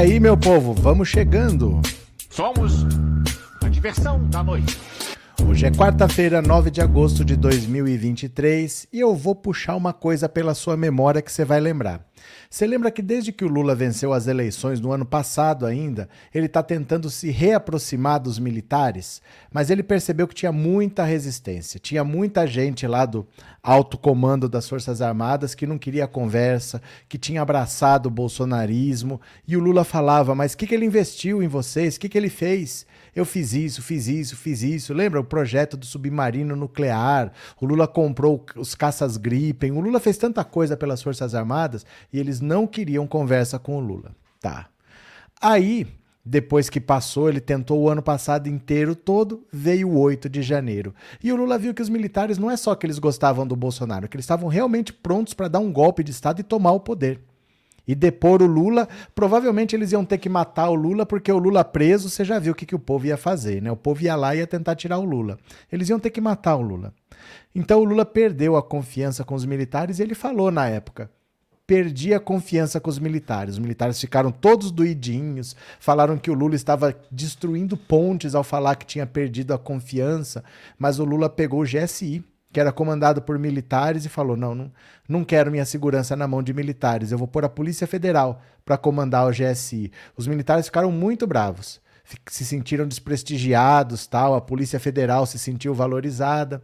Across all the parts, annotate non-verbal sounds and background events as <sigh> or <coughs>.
aí, meu povo, vamos chegando. Somos a diversão da noite. Hoje é quarta-feira, 9 de agosto de 2023 e eu vou puxar uma coisa pela sua memória que você vai lembrar. Você lembra que desde que o Lula venceu as eleições no ano passado ainda, ele está tentando se reaproximar dos militares, mas ele percebeu que tinha muita resistência, tinha muita gente lá do alto comando das Forças Armadas que não queria conversa, que tinha abraçado o bolsonarismo, e o Lula falava, mas o que, que ele investiu em vocês? O que, que ele fez? Eu fiz isso, fiz isso, fiz isso. Lembra o projeto do submarino nuclear? O Lula comprou os caças Gripen. O Lula fez tanta coisa pelas Forças Armadas e eles não queriam conversa com o Lula. Tá. Aí, depois que passou, ele tentou o ano passado inteiro todo, veio o 8 de janeiro. E o Lula viu que os militares não é só que eles gostavam do Bolsonaro, que eles estavam realmente prontos para dar um golpe de Estado e tomar o poder e depor o Lula, provavelmente eles iam ter que matar o Lula, porque o Lula preso, você já viu o que, que o povo ia fazer, né? O povo ia lá e ia tentar tirar o Lula. Eles iam ter que matar o Lula. Então o Lula perdeu a confiança com os militares e ele falou na época: perdi a confiança com os militares. Os militares ficaram todos doidinhos, falaram que o Lula estava destruindo pontes ao falar que tinha perdido a confiança, mas o Lula pegou o GSI que era comandado por militares, e falou: não, não, não quero minha segurança na mão de militares, eu vou pôr a Polícia Federal para comandar o GSI. Os militares ficaram muito bravos, se sentiram desprestigiados, tal, a Polícia Federal se sentiu valorizada.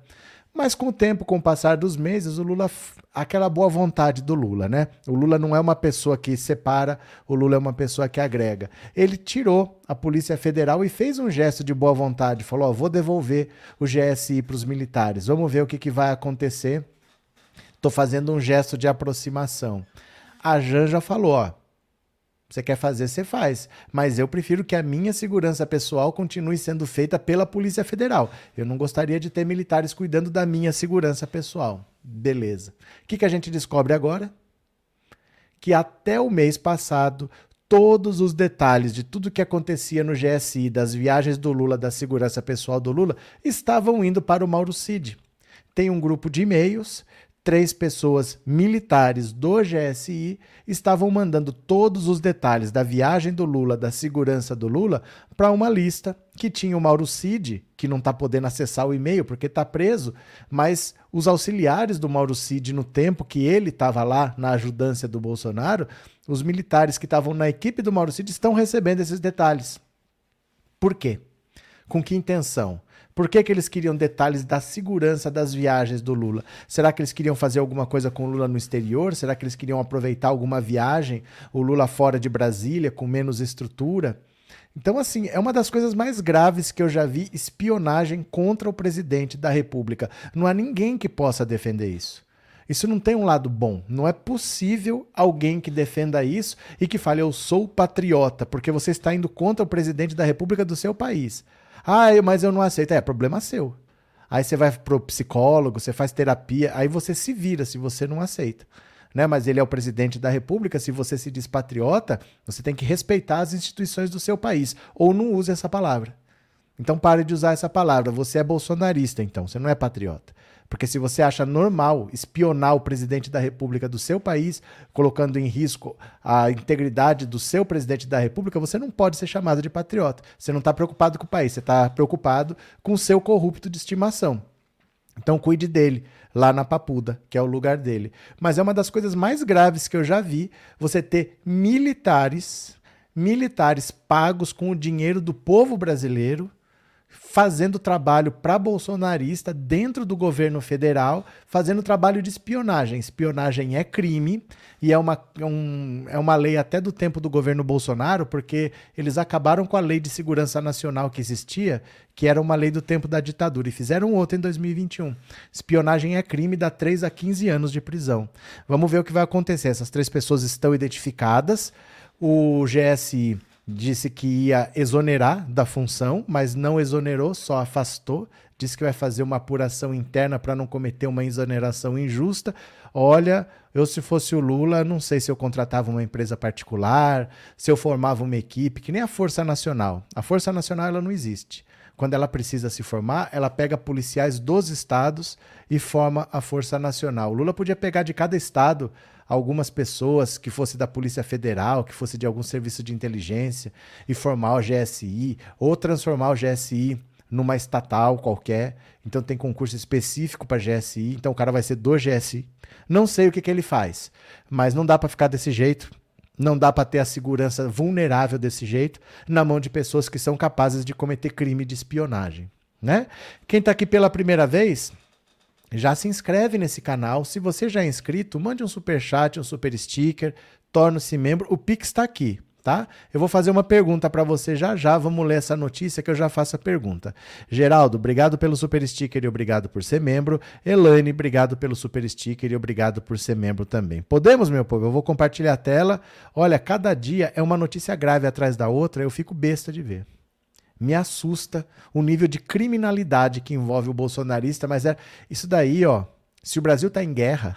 Mas com o tempo, com o passar dos meses, o Lula, aquela boa vontade do Lula, né? O Lula não é uma pessoa que separa, o Lula é uma pessoa que agrega. Ele tirou a Polícia Federal e fez um gesto de boa vontade, falou: ó, vou devolver o GSI para os militares, vamos ver o que, que vai acontecer. Estou fazendo um gesto de aproximação. A Janja falou: ó, você quer fazer, você faz. Mas eu prefiro que a minha segurança pessoal continue sendo feita pela Polícia Federal. Eu não gostaria de ter militares cuidando da minha segurança pessoal. Beleza. O que, que a gente descobre agora? Que até o mês passado, todos os detalhes de tudo que acontecia no GSI, das viagens do Lula, da segurança pessoal do Lula, estavam indo para o Mauro Cid. Tem um grupo de e-mails três pessoas militares do GSI estavam mandando todos os detalhes da viagem do Lula, da segurança do Lula, para uma lista que tinha o Mauro Cid, que não está podendo acessar o e-mail porque está preso, mas os auxiliares do Mauro Cid, no tempo que ele estava lá na ajudância do Bolsonaro, os militares que estavam na equipe do Mauro Cid estão recebendo esses detalhes. Por quê? Com que intenção? Por que, que eles queriam detalhes da segurança das viagens do Lula? Será que eles queriam fazer alguma coisa com o Lula no exterior? Será que eles queriam aproveitar alguma viagem, o Lula fora de Brasília, com menos estrutura? Então, assim, é uma das coisas mais graves que eu já vi espionagem contra o presidente da República. Não há ninguém que possa defender isso. Isso não tem um lado bom. Não é possível alguém que defenda isso e que fale, eu sou patriota, porque você está indo contra o presidente da República do seu país. Ah, mas eu não aceito. É, problema seu. Aí você vai pro psicólogo, você faz terapia, aí você se vira se você não aceita. Né? Mas ele é o presidente da República, se você se diz patriota, você tem que respeitar as instituições do seu país. Ou não use essa palavra. Então pare de usar essa palavra. Você é bolsonarista, então, você não é patriota. Porque se você acha normal espionar o presidente da República do seu país, colocando em risco a integridade do seu presidente da República, você não pode ser chamado de patriota. Você não está preocupado com o país, você está preocupado com o seu corrupto de estimação. Então cuide dele lá na Papuda, que é o lugar dele. Mas é uma das coisas mais graves que eu já vi você ter militares, militares pagos com o dinheiro do povo brasileiro fazendo trabalho para bolsonarista dentro do governo federal, fazendo trabalho de espionagem. Espionagem é crime e é uma, um, é uma lei até do tempo do governo Bolsonaro, porque eles acabaram com a lei de segurança nacional que existia, que era uma lei do tempo da ditadura, e fizeram outra em 2021. Espionagem é crime, dá 3 a 15 anos de prisão. Vamos ver o que vai acontecer. Essas três pessoas estão identificadas. O GSI disse que ia exonerar da função, mas não exonerou, só afastou. Disse que vai fazer uma apuração interna para não cometer uma exoneração injusta. Olha, eu se fosse o Lula, não sei se eu contratava uma empresa particular, se eu formava uma equipe, que nem a Força Nacional. A Força Nacional ela não existe. Quando ela precisa se formar, ela pega policiais dos estados e forma a Força Nacional. O Lula podia pegar de cada estado algumas pessoas que fosse da Polícia Federal, que fosse de algum serviço de inteligência, e formar o GSI, ou transformar o GSI numa estatal qualquer. Então tem concurso específico para GSI, então o cara vai ser do GSI. Não sei o que, que ele faz, mas não dá para ficar desse jeito. Não dá para ter a segurança vulnerável desse jeito na mão de pessoas que são capazes de cometer crime de espionagem, né? Quem está aqui pela primeira vez, já se inscreve nesse canal. Se você já é inscrito, mande um super chat, um super sticker, torne-se membro. O Pix está aqui tá? Eu vou fazer uma pergunta para você já já, vamos ler essa notícia que eu já faço a pergunta. Geraldo, obrigado pelo super sticker e obrigado por ser membro. Elaine, obrigado pelo super sticker e obrigado por ser membro também. Podemos, meu povo? Eu vou compartilhar a tela. Olha, cada dia é uma notícia grave atrás da outra, eu fico besta de ver. Me assusta o nível de criminalidade que envolve o bolsonarista, mas é isso daí, ó. Se o Brasil está em guerra,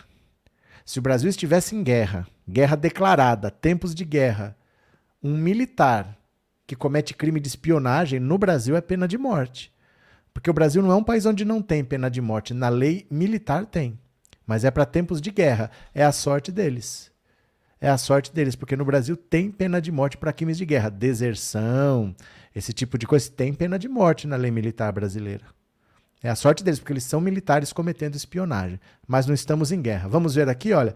se o Brasil estivesse em guerra, guerra declarada, tempos de guerra, um militar que comete crime de espionagem no Brasil é pena de morte. Porque o Brasil não é um país onde não tem pena de morte. Na lei militar tem. Mas é para tempos de guerra. É a sorte deles. É a sorte deles, porque no Brasil tem pena de morte para crimes de guerra. Deserção, esse tipo de coisa. Tem pena de morte na lei militar brasileira. É a sorte deles, porque eles são militares cometendo espionagem. Mas não estamos em guerra. Vamos ver aqui, olha.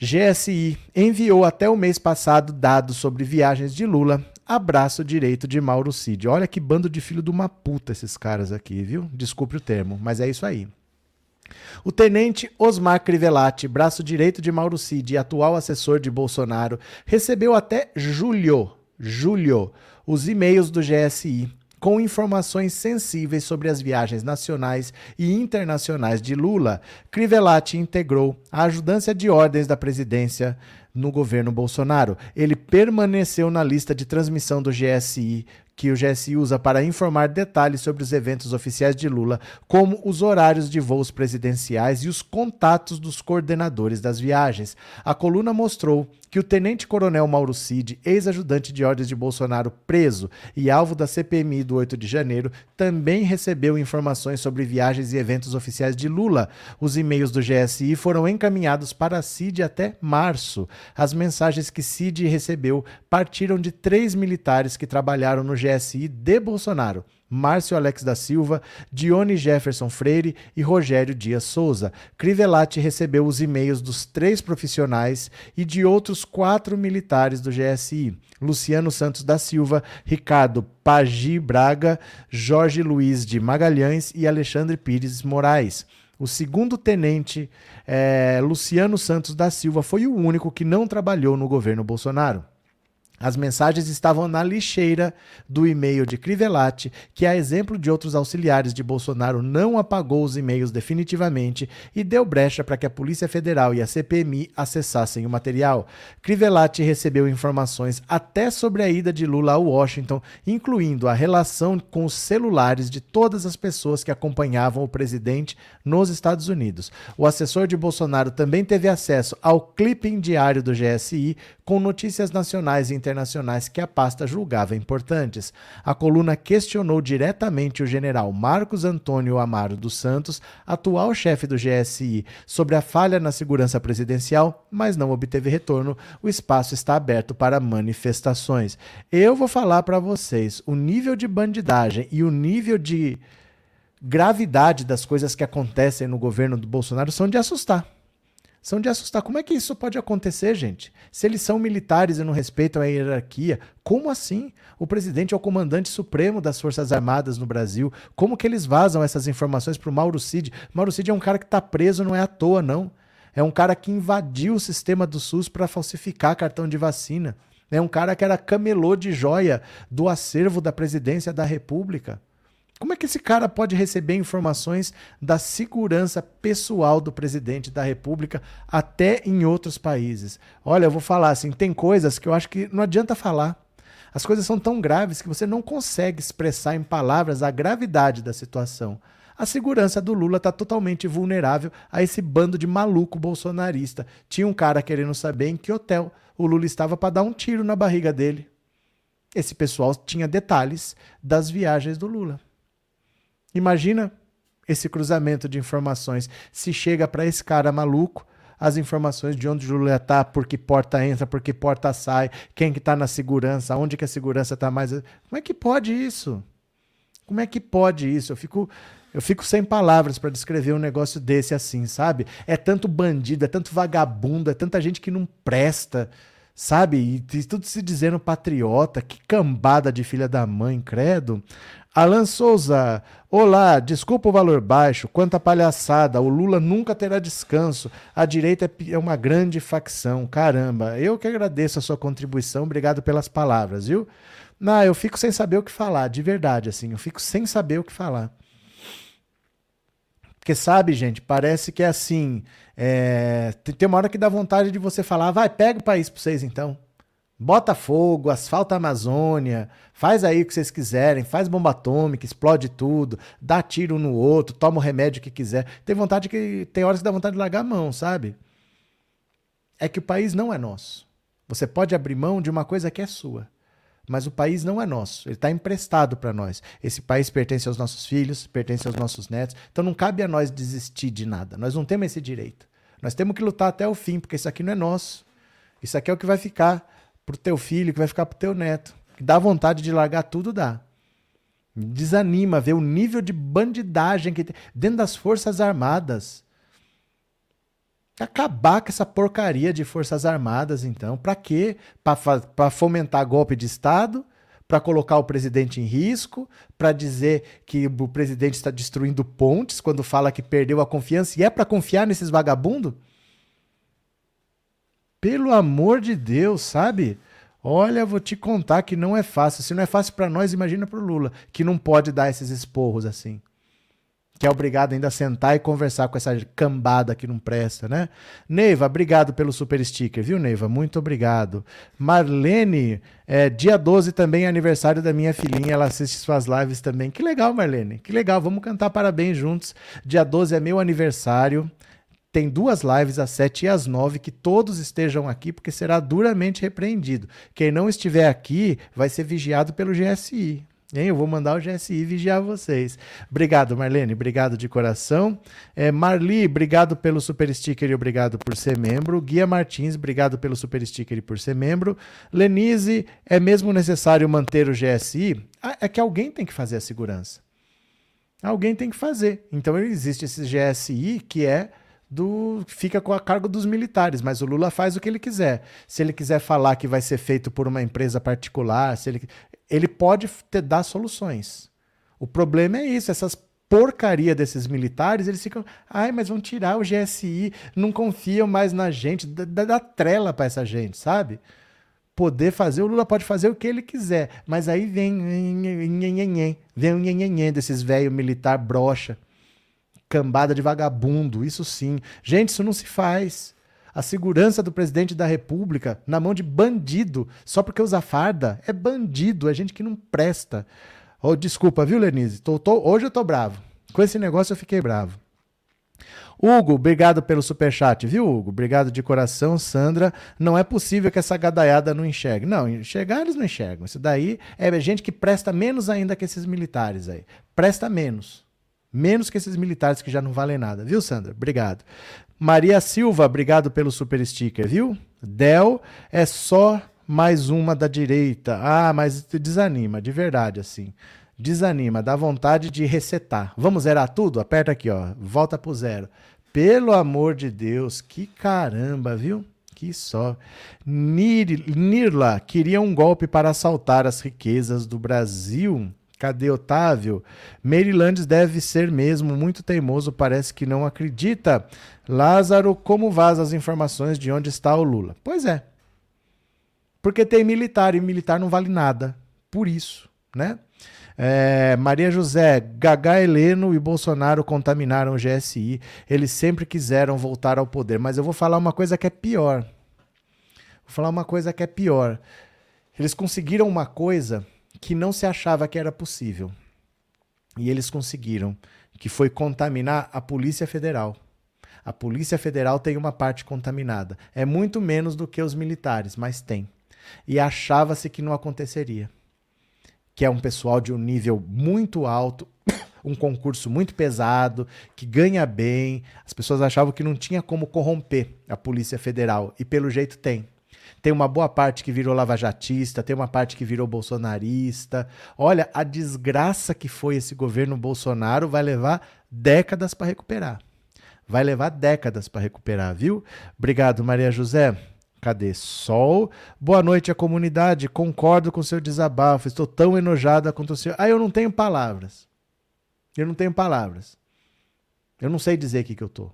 GSI enviou até o mês passado dados sobre viagens de Lula abraço direito de Mauro Cid. Olha que bando de filho de uma puta esses caras aqui, viu? Desculpe o termo, mas é isso aí. O tenente Osmar Crivellati, braço direito de Mauro Cid e atual assessor de Bolsonaro, recebeu até julho, julho, os e-mails do GSI com informações sensíveis sobre as viagens nacionais e internacionais de Lula, Crivellati integrou a ajudância de ordens da presidência no governo Bolsonaro. Ele permaneceu na lista de transmissão do GSI que o GSI usa para informar detalhes sobre os eventos oficiais de Lula, como os horários de voos presidenciais e os contatos dos coordenadores das viagens. A coluna mostrou que o tenente-coronel Mauro Cid, ex-ajudante de ordens de Bolsonaro preso e alvo da CPMI do 8 de janeiro, também recebeu informações sobre viagens e eventos oficiais de Lula. Os e-mails do GSI foram encaminhados para Cid até março. As mensagens que Cid recebeu partiram de três militares que trabalharam no GSI de Bolsonaro. Márcio Alex da Silva, Dione Jefferson Freire e Rogério Dias Souza. Crivellati recebeu os e-mails dos três profissionais e de outros quatro militares do GSI: Luciano Santos da Silva, Ricardo Pagi Braga, Jorge Luiz de Magalhães e Alexandre Pires Moraes. O segundo tenente, é, Luciano Santos da Silva, foi o único que não trabalhou no governo Bolsonaro. As mensagens estavam na lixeira do e-mail de Crivellati, que, a exemplo de outros auxiliares de Bolsonaro, não apagou os e-mails definitivamente e deu brecha para que a Polícia Federal e a CPMI acessassem o material. Crivellati recebeu informações até sobre a ida de Lula a Washington, incluindo a relação com os celulares de todas as pessoas que acompanhavam o presidente nos Estados Unidos. O assessor de Bolsonaro também teve acesso ao clipping diário do GSI com notícias nacionais e internacionais que a pasta julgava importantes. A coluna questionou diretamente o general Marcos Antônio Amaro dos Santos, atual chefe do GSI, sobre a falha na segurança presidencial, mas não obteve retorno. O espaço está aberto para manifestações. Eu vou falar para vocês o nível de bandidagem e o nível de gravidade das coisas que acontecem no governo do Bolsonaro são de assustar são de assustar. Como é que isso pode acontecer, gente? Se eles são militares e não respeitam a hierarquia, como assim? O presidente é o comandante supremo das Forças Armadas no Brasil. Como que eles vazam essas informações para o Mauro Cid? Mauro Cid é um cara que está preso, não é à toa, não. É um cara que invadiu o sistema do SUS para falsificar cartão de vacina. É um cara que era camelô de joia do acervo da presidência da República. Como é que esse cara pode receber informações da segurança pessoal do presidente da República até em outros países? Olha, eu vou falar assim, tem coisas que eu acho que não adianta falar. As coisas são tão graves que você não consegue expressar em palavras a gravidade da situação. A segurança do Lula está totalmente vulnerável a esse bando de maluco bolsonarista. Tinha um cara querendo saber em que hotel o Lula estava para dar um tiro na barriga dele. Esse pessoal tinha detalhes das viagens do Lula. Imagina esse cruzamento de informações. Se chega para esse cara maluco, as informações de onde Lula está, por que porta entra, por que porta sai, quem que está na segurança, onde que a segurança está mais. Como é que pode isso? Como é que pode isso? Eu fico, eu fico sem palavras para descrever um negócio desse assim, sabe? É tanto bandido, é tanto vagabundo, é tanta gente que não presta, sabe? E, e tudo se dizendo patriota, que cambada de filha da mãe, credo. Alan Souza, olá, desculpa o valor baixo, quanta palhaçada, o Lula nunca terá descanso, a direita é, é uma grande facção, caramba, eu que agradeço a sua contribuição, obrigado pelas palavras, viu? Não, eu fico sem saber o que falar, de verdade, assim, eu fico sem saber o que falar. Porque sabe, gente, parece que é assim, é... tem uma hora que dá vontade de você falar, vai, pega o país para vocês então. Bota fogo, asfalta a Amazônia, faz aí o que vocês quiserem, faz bomba atômica, explode tudo, dá tiro no outro, toma o remédio que quiser. Tem vontade que. Tem horas que dá vontade de largar a mão, sabe? É que o país não é nosso. Você pode abrir mão de uma coisa que é sua. Mas o país não é nosso, ele está emprestado para nós. Esse país pertence aos nossos filhos, pertence aos nossos netos. Então não cabe a nós desistir de nada. Nós não temos esse direito. Nós temos que lutar até o fim, porque isso aqui não é nosso. Isso aqui é o que vai ficar pro teu filho, que vai ficar pro teu neto. Dá vontade de largar tudo, dá. Desanima ver o nível de bandidagem que tem dentro das Forças Armadas. Acabar com essa porcaria de Forças Armadas, então. Para quê? Para fomentar golpe de Estado? Para colocar o presidente em risco? Para dizer que o presidente está destruindo pontes quando fala que perdeu a confiança? E é para confiar nesses vagabundos? Pelo amor de Deus, sabe? Olha, vou te contar que não é fácil. Se não é fácil para nós, imagina para o Lula, que não pode dar esses esporros assim. Que é obrigado ainda a sentar e conversar com essa cambada que não presta, né? Neiva, obrigado pelo super sticker, viu, Neiva? Muito obrigado. Marlene, é, dia 12 também é aniversário da minha filhinha, ela assiste suas lives também. Que legal, Marlene, que legal, vamos cantar parabéns juntos. Dia 12 é meu aniversário tem duas lives às 7 e às 9, que todos estejam aqui, porque será duramente repreendido. Quem não estiver aqui vai ser vigiado pelo GSI. Hein? Eu vou mandar o GSI vigiar vocês. Obrigado, Marlene. Obrigado de coração. É, Marli, obrigado pelo super sticker e obrigado por ser membro. Guia Martins, obrigado pelo super sticker e por ser membro. Lenise, é mesmo necessário manter o GSI? Ah, é que alguém tem que fazer a segurança. Alguém tem que fazer. Então existe esse GSI que é do fica com a cargo dos militares, mas o Lula faz o que ele quiser. Se ele quiser falar que vai ser feito por uma empresa particular, se ele, ele pode dar soluções. O problema é isso, essas porcaria desses militares, eles ficam, ai, mas vão tirar o GSI, não confiam mais na gente, dá, dá trela para essa gente, sabe? Poder fazer, o Lula pode fazer o que ele quiser, mas aí vem vem o nhenhenhen desses velho militar brocha cambada de vagabundo, isso sim. Gente, isso não se faz. A segurança do presidente da República na mão de bandido, só porque usa farda, é bandido, é gente que não presta. Oh, desculpa, viu, Lenise? Tô, tô, hoje eu tô bravo. Com esse negócio eu fiquei bravo. Hugo, obrigado pelo superchat, viu, Hugo? Obrigado de coração, Sandra. Não é possível que essa gadaiada não enxergue. Não, enxergar eles não enxergam. Isso daí é gente que presta menos ainda que esses militares aí. Presta menos. Menos que esses militares que já não valem nada, viu, Sandra? Obrigado. Maria Silva, obrigado pelo super sticker, viu? Del é só mais uma da direita. Ah, mas desanima, de verdade, assim. Desanima, dá vontade de resetar. Vamos zerar tudo? Aperta aqui, ó. Volta pro zero. Pelo amor de Deus, que caramba, viu? Que só. Nir, Nirla queria um golpe para assaltar as riquezas do Brasil. Cadê Otávio? Marylandes deve ser mesmo muito teimoso, parece que não acredita. Lázaro, como vaza as informações de onde está o Lula? Pois é. Porque tem militar e militar não vale nada. Por isso, né? É, Maria José, Gagá Heleno e Bolsonaro contaminaram o GSI. Eles sempre quiseram voltar ao poder. Mas eu vou falar uma coisa que é pior. Vou falar uma coisa que é pior. Eles conseguiram uma coisa que não se achava que era possível. E eles conseguiram, que foi contaminar a Polícia Federal. A Polícia Federal tem uma parte contaminada. É muito menos do que os militares, mas tem. E achava-se que não aconteceria. Que é um pessoal de um nível muito alto, <coughs> um concurso muito pesado, que ganha bem. As pessoas achavam que não tinha como corromper a Polícia Federal, e pelo jeito tem. Tem uma boa parte que virou lavajatista, tem uma parte que virou bolsonarista. Olha, a desgraça que foi esse governo Bolsonaro vai levar décadas para recuperar. Vai levar décadas para recuperar, viu? Obrigado, Maria José. Cadê? Sol. Boa noite à comunidade. Concordo com seu desabafo. Estou tão enojada quanto o senhor. Ah, eu não tenho palavras. Eu não tenho palavras. Eu não sei dizer o que, que eu tô.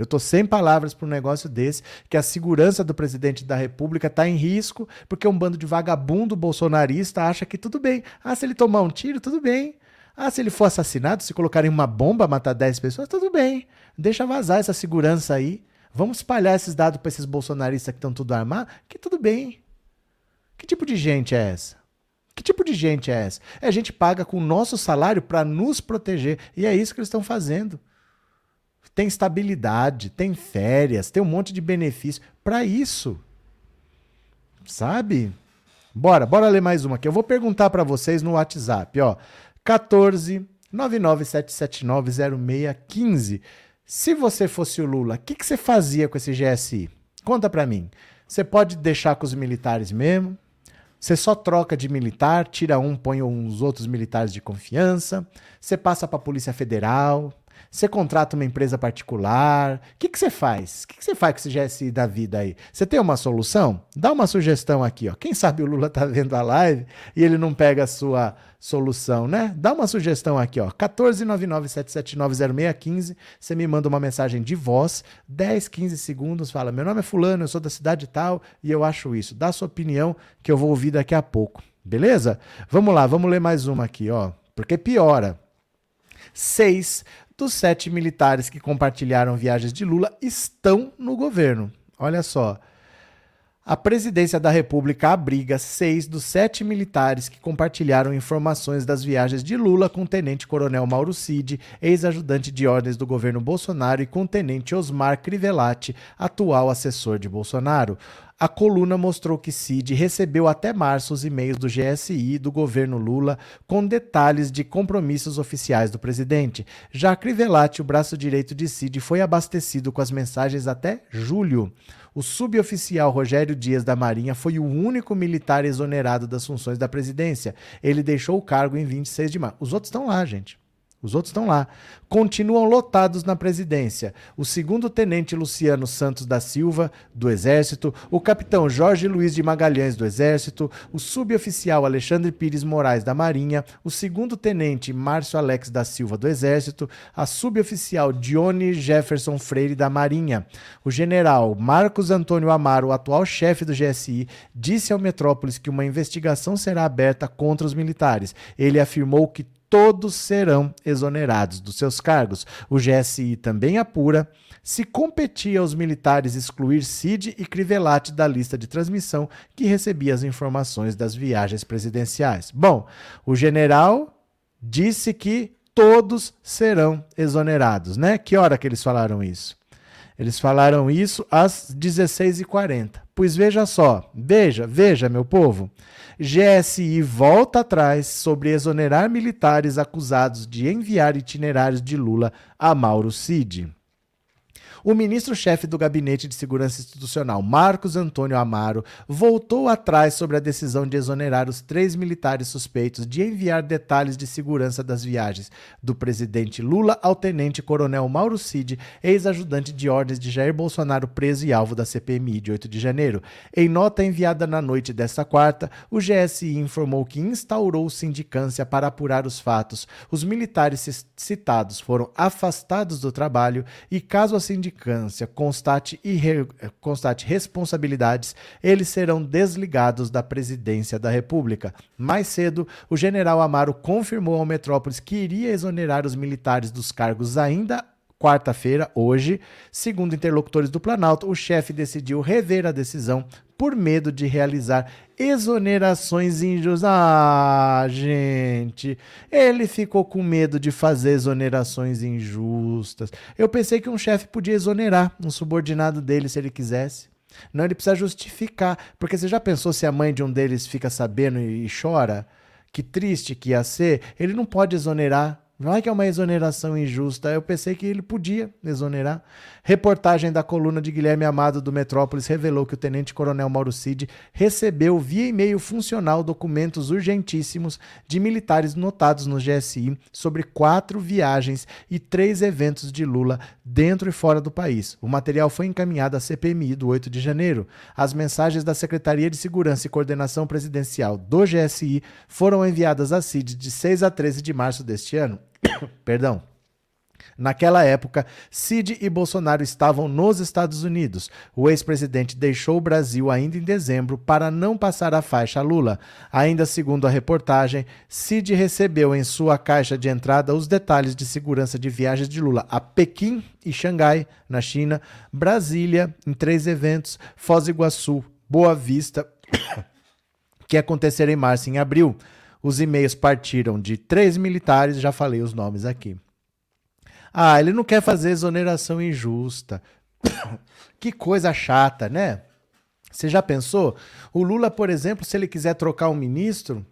Eu estou sem palavras para um negócio desse, que a segurança do presidente da República está em risco, porque um bando de vagabundo bolsonarista acha que tudo bem. Ah, se ele tomar um tiro, tudo bem. Ah, se ele for assassinado, se colocarem uma bomba, matar 10 pessoas, tudo bem. Deixa vazar essa segurança aí. Vamos espalhar esses dados para esses bolsonaristas que estão tudo armados, que tudo bem. Que tipo de gente é essa? Que tipo de gente é essa? É gente paga com o nosso salário para nos proteger. E é isso que eles estão fazendo tem estabilidade, tem férias, tem um monte de benefício para isso. Sabe? Bora, bora ler mais uma aqui. Eu vou perguntar para vocês no WhatsApp, ó. 14 997790615. Se você fosse o Lula, o que, que você fazia com esse GSI? Conta para mim. Você pode deixar com os militares mesmo? Você só troca de militar, tira um, põe uns outros militares de confiança. Você passa para a Polícia Federal. Você contrata uma empresa particular? O que, que você faz? O que, que você faz com esse GSI da vida aí? Você tem uma solução? Dá uma sugestão aqui, ó. Quem sabe o Lula tá vendo a live e ele não pega a sua solução, né? Dá uma sugestão aqui, ó. 14997790615. Você me manda uma mensagem de voz, 10, 15 segundos, fala: "Meu nome é fulano, eu sou da cidade tal e eu acho isso". Dá a sua opinião que eu vou ouvir daqui a pouco. Beleza? Vamos lá, vamos ler mais uma aqui, ó. Porque piora. Seis dos sete militares que compartilharam viagens de Lula estão no governo. Olha só. A presidência da República abriga seis dos sete militares que compartilharam informações das viagens de Lula com o tenente-coronel Mauro Cid, ex-ajudante de ordens do governo Bolsonaro, e com o tenente Osmar Crivellati, atual assessor de Bolsonaro. A coluna mostrou que Cid recebeu até março os e-mails do GSI do governo Lula com detalhes de compromissos oficiais do presidente. Já Crivellati, o braço direito de Cid, foi abastecido com as mensagens até julho. O suboficial Rogério Dias da Marinha foi o único militar exonerado das funções da presidência. Ele deixou o cargo em 26 de março. Os outros estão lá, gente. Os outros estão lá. Continuam lotados na presidência. O segundo tenente Luciano Santos da Silva, do Exército, o capitão Jorge Luiz de Magalhães, do Exército, o suboficial Alexandre Pires Moraes, da Marinha, o segundo tenente Márcio Alex da Silva, do Exército, a suboficial Dione Jefferson Freire, da Marinha. O general Marcos Antônio Amaro, atual chefe do GSI, disse ao Metrópolis que uma investigação será aberta contra os militares. Ele afirmou que todos serão exonerados dos seus cargos. O GSI também apura se competia aos militares excluir Cid e Crivellati da lista de transmissão que recebia as informações das viagens presidenciais. Bom, o general disse que todos serão exonerados, né? Que hora que eles falaram isso? Eles falaram isso às 16h40. Pois veja só, veja, veja, meu povo. GSI volta atrás sobre exonerar militares acusados de enviar itinerários de Lula a Mauro Cid. O ministro-chefe do Gabinete de Segurança Institucional, Marcos Antônio Amaro, voltou atrás sobre a decisão de exonerar os três militares suspeitos de enviar detalhes de segurança das viagens do presidente Lula ao tenente-coronel Mauro Cid, ex-ajudante de ordens de Jair Bolsonaro, preso e alvo da CPMI de 8 de janeiro. Em nota enviada na noite desta quarta, o GSI informou que instaurou sindicância para apurar os fatos. Os militares citados foram afastados do trabalho e, caso a sindicância sindicância constate, irre... constate responsabilidades, eles serão desligados da presidência da República. Mais cedo, o general Amaro confirmou ao Metrópolis que iria exonerar os militares dos cargos ainda quarta-feira, hoje. Segundo interlocutores do Planalto, o chefe decidiu rever a decisão por medo de realizar exonerações injustas. Ah, gente, ele ficou com medo de fazer exonerações injustas. Eu pensei que um chefe podia exonerar um subordinado dele se ele quisesse. Não, ele precisa justificar. Porque você já pensou se a mãe de um deles fica sabendo e chora? Que triste que ia ser. Ele não pode exonerar Vai que é uma exoneração injusta. Eu pensei que ele podia exonerar. Reportagem da coluna de Guilherme Amado do Metrópolis revelou que o tenente-coronel Mauro Cid recebeu via e-mail funcional documentos urgentíssimos de militares notados no GSI sobre quatro viagens e três eventos de Lula dentro e fora do país. O material foi encaminhado à CPMI do 8 de janeiro. As mensagens da Secretaria de Segurança e Coordenação Presidencial do GSI foram enviadas à CID de 6 a 13 de março deste ano. <coughs> Perdão. Naquela época, Cid e Bolsonaro estavam nos Estados Unidos. O ex-presidente deixou o Brasil ainda em dezembro para não passar a faixa a Lula. Ainda segundo a reportagem, Cid recebeu em sua caixa de entrada os detalhes de segurança de viagens de Lula a Pequim e Xangai, na China, Brasília, em três eventos, Foz do Iguaçu, Boa Vista, <coughs> que aconteceram em março e em abril. Os e-mails partiram de três militares, já falei os nomes aqui. Ah, ele não quer fazer exoneração injusta. <coughs> que coisa chata, né? Você já pensou? O Lula, por exemplo, se ele quiser trocar um ministro,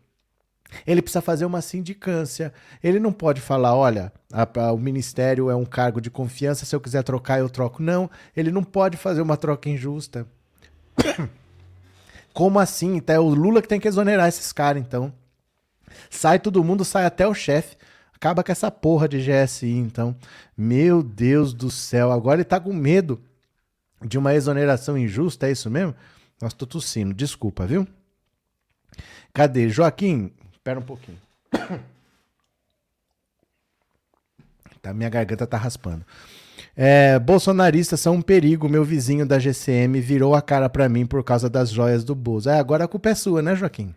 ele precisa fazer uma sindicância. Ele não pode falar, olha, a, a, o ministério é um cargo de confiança, se eu quiser trocar, eu troco. Não, ele não pode fazer uma troca injusta. <coughs> Como assim? Então é o Lula que tem que exonerar esses caras, então. Sai todo mundo, sai até o chefe. Acaba com essa porra de GSI, então. Meu Deus do céu, agora ele tá com medo de uma exoneração injusta, é isso mesmo? Nossa, tô tossindo, desculpa, viu? Cadê? Joaquim, espera um pouquinho. <coughs> Tá, minha garganta tá raspando. É, bolsonaristas são um perigo. Meu vizinho da GCM virou a cara para mim por causa das joias do Bozo. É, agora a culpa é sua, né, Joaquim?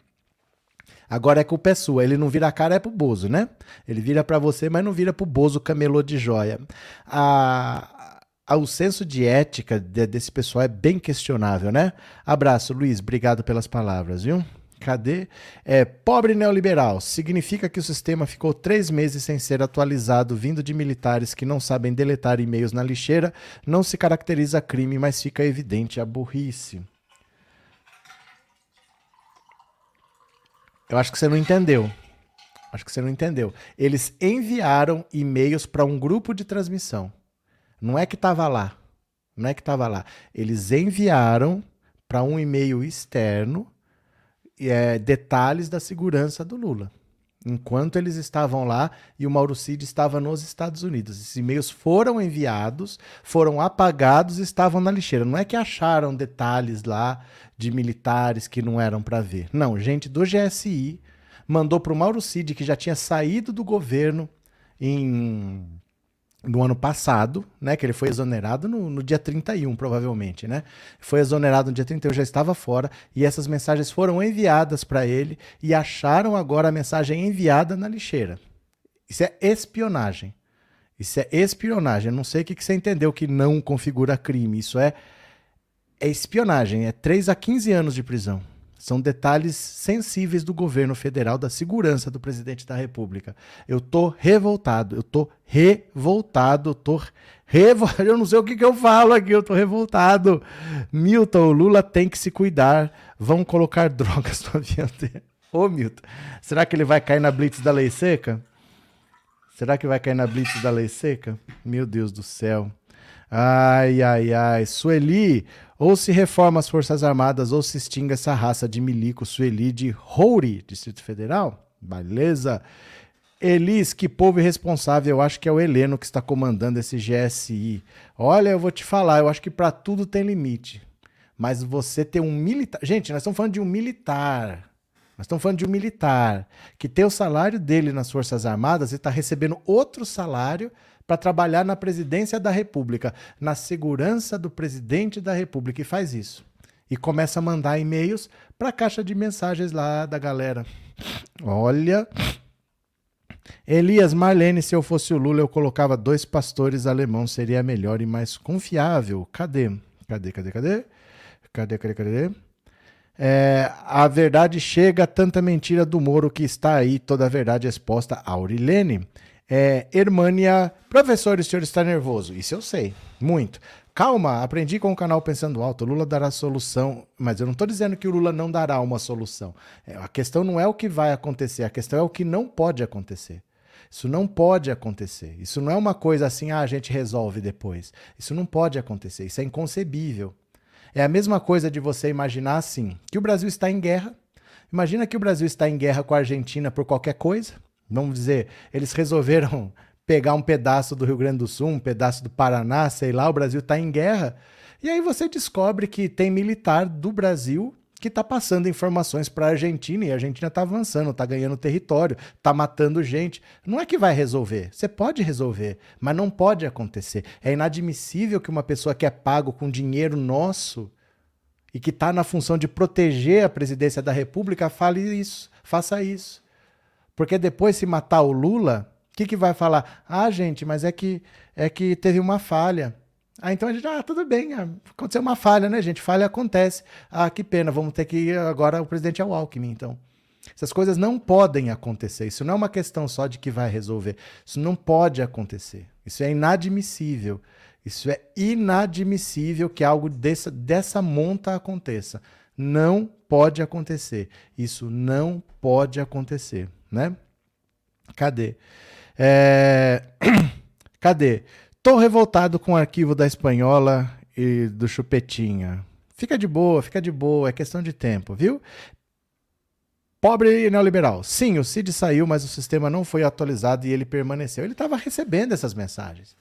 Agora é culpa é sua. Ele não vira a cara, é pro Bozo, né? Ele vira para você, mas não vira pro Bozo camelô de joia. A, o senso de ética de, desse pessoal é bem questionável, né? Abraço, Luiz. Obrigado pelas palavras, viu? Cadê? É, pobre neoliberal. Significa que o sistema ficou três meses sem ser atualizado, vindo de militares que não sabem deletar e-mails na lixeira. Não se caracteriza crime, mas fica evidente a burrice. Eu acho que você não entendeu. Acho que você não entendeu. Eles enviaram e-mails para um grupo de transmissão. Não é que estava lá. Não é que estava lá. Eles enviaram para um e-mail externo é, detalhes da segurança do Lula. Enquanto eles estavam lá e o Mauro Cid estava nos Estados Unidos. Esses e-mails foram enviados, foram apagados e estavam na lixeira. Não é que acharam detalhes lá de militares que não eram para ver. Não, gente do GSI mandou para o Mauro Cid, que já tinha saído do governo em no ano passado, né, que ele foi exonerado no, no, dia 31, provavelmente, né? Foi exonerado no dia 31, já estava fora, e essas mensagens foram enviadas para ele e acharam agora a mensagem enviada na lixeira. Isso é espionagem. Isso é espionagem. Eu não sei o que, que você entendeu que não configura crime. Isso é é espionagem, é 3 a 15 anos de prisão. São detalhes sensíveis do governo federal, da segurança do presidente da República. Eu tô revoltado, eu tô revoltado, tô revoltado. <laughs> Eu não sei o que, que eu falo aqui, eu tô revoltado. Milton, o Lula tem que se cuidar. Vão colocar <laughs> drogas no avião dele. Ô, Milton, será que ele vai cair na blitz da lei seca? Será que vai cair na blitz da lei seca? Meu Deus do céu. Ai, ai, ai. Sueli, ou se reforma as Forças Armadas ou se extinga essa raça de milico Sueli de Rouri, Distrito Federal. Beleza? Elis, que povo irresponsável. Eu acho que é o Heleno que está comandando esse GSI. Olha, eu vou te falar, eu acho que para tudo tem limite. Mas você ter um militar. Gente, nós estamos falando de um militar. Nós estamos falando de um militar que tem o salário dele nas Forças Armadas e está recebendo outro salário para trabalhar na presidência da República, na segurança do presidente da República, e faz isso. E começa a mandar e-mails para a caixa de mensagens lá da galera. Olha. Elias Marlene, se eu fosse o Lula, eu colocava dois pastores alemãos, seria melhor e mais confiável. Cadê? Cadê, cadê, cadê? Cadê, cadê, cadê? É, a verdade chega, tanta mentira do Moro que está aí, toda a verdade exposta Aurilene. É, Hermânia, professor, o senhor está nervoso. Isso eu sei, muito. Calma, aprendi com o canal Pensando Alto. Lula dará solução, mas eu não estou dizendo que o Lula não dará uma solução. É, a questão não é o que vai acontecer, a questão é o que não pode acontecer. Isso não pode acontecer. Isso não é uma coisa assim, ah, a gente resolve depois. Isso não pode acontecer. Isso é inconcebível. É a mesma coisa de você imaginar assim, que o Brasil está em guerra. Imagina que o Brasil está em guerra com a Argentina por qualquer coisa. Vamos dizer, eles resolveram <laughs> pegar um pedaço do Rio Grande do Sul, um pedaço do Paraná, sei lá, o Brasil está em guerra. E aí você descobre que tem militar do Brasil que está passando informações para a Argentina e a Argentina está avançando, está ganhando território, está matando gente. Não é que vai resolver. Você pode resolver, mas não pode acontecer. É inadmissível que uma pessoa que é pago com dinheiro nosso e que está na função de proteger a presidência da República fale isso, faça isso. Porque depois, se matar o Lula, o que, que vai falar? Ah, gente, mas é que, é que teve uma falha. Ah, então a gente, ah, tudo bem, ah, aconteceu uma falha, né, gente? Falha acontece. Ah, que pena, vamos ter que ir agora, o presidente é o Alckmin, então. Essas coisas não podem acontecer. Isso não é uma questão só de que vai resolver. Isso não pode acontecer. Isso é inadmissível. Isso é inadmissível que algo dessa, dessa monta aconteça. Não pode acontecer. Isso não pode acontecer, né? Cadê? É... <clears throat> Cadê? Tô revoltado com o arquivo da Espanhola e do Chupetinha. Fica de boa, fica de boa, é questão de tempo, viu? Pobre neoliberal. Sim, o CID saiu, mas o sistema não foi atualizado e ele permaneceu. Ele estava recebendo essas mensagens.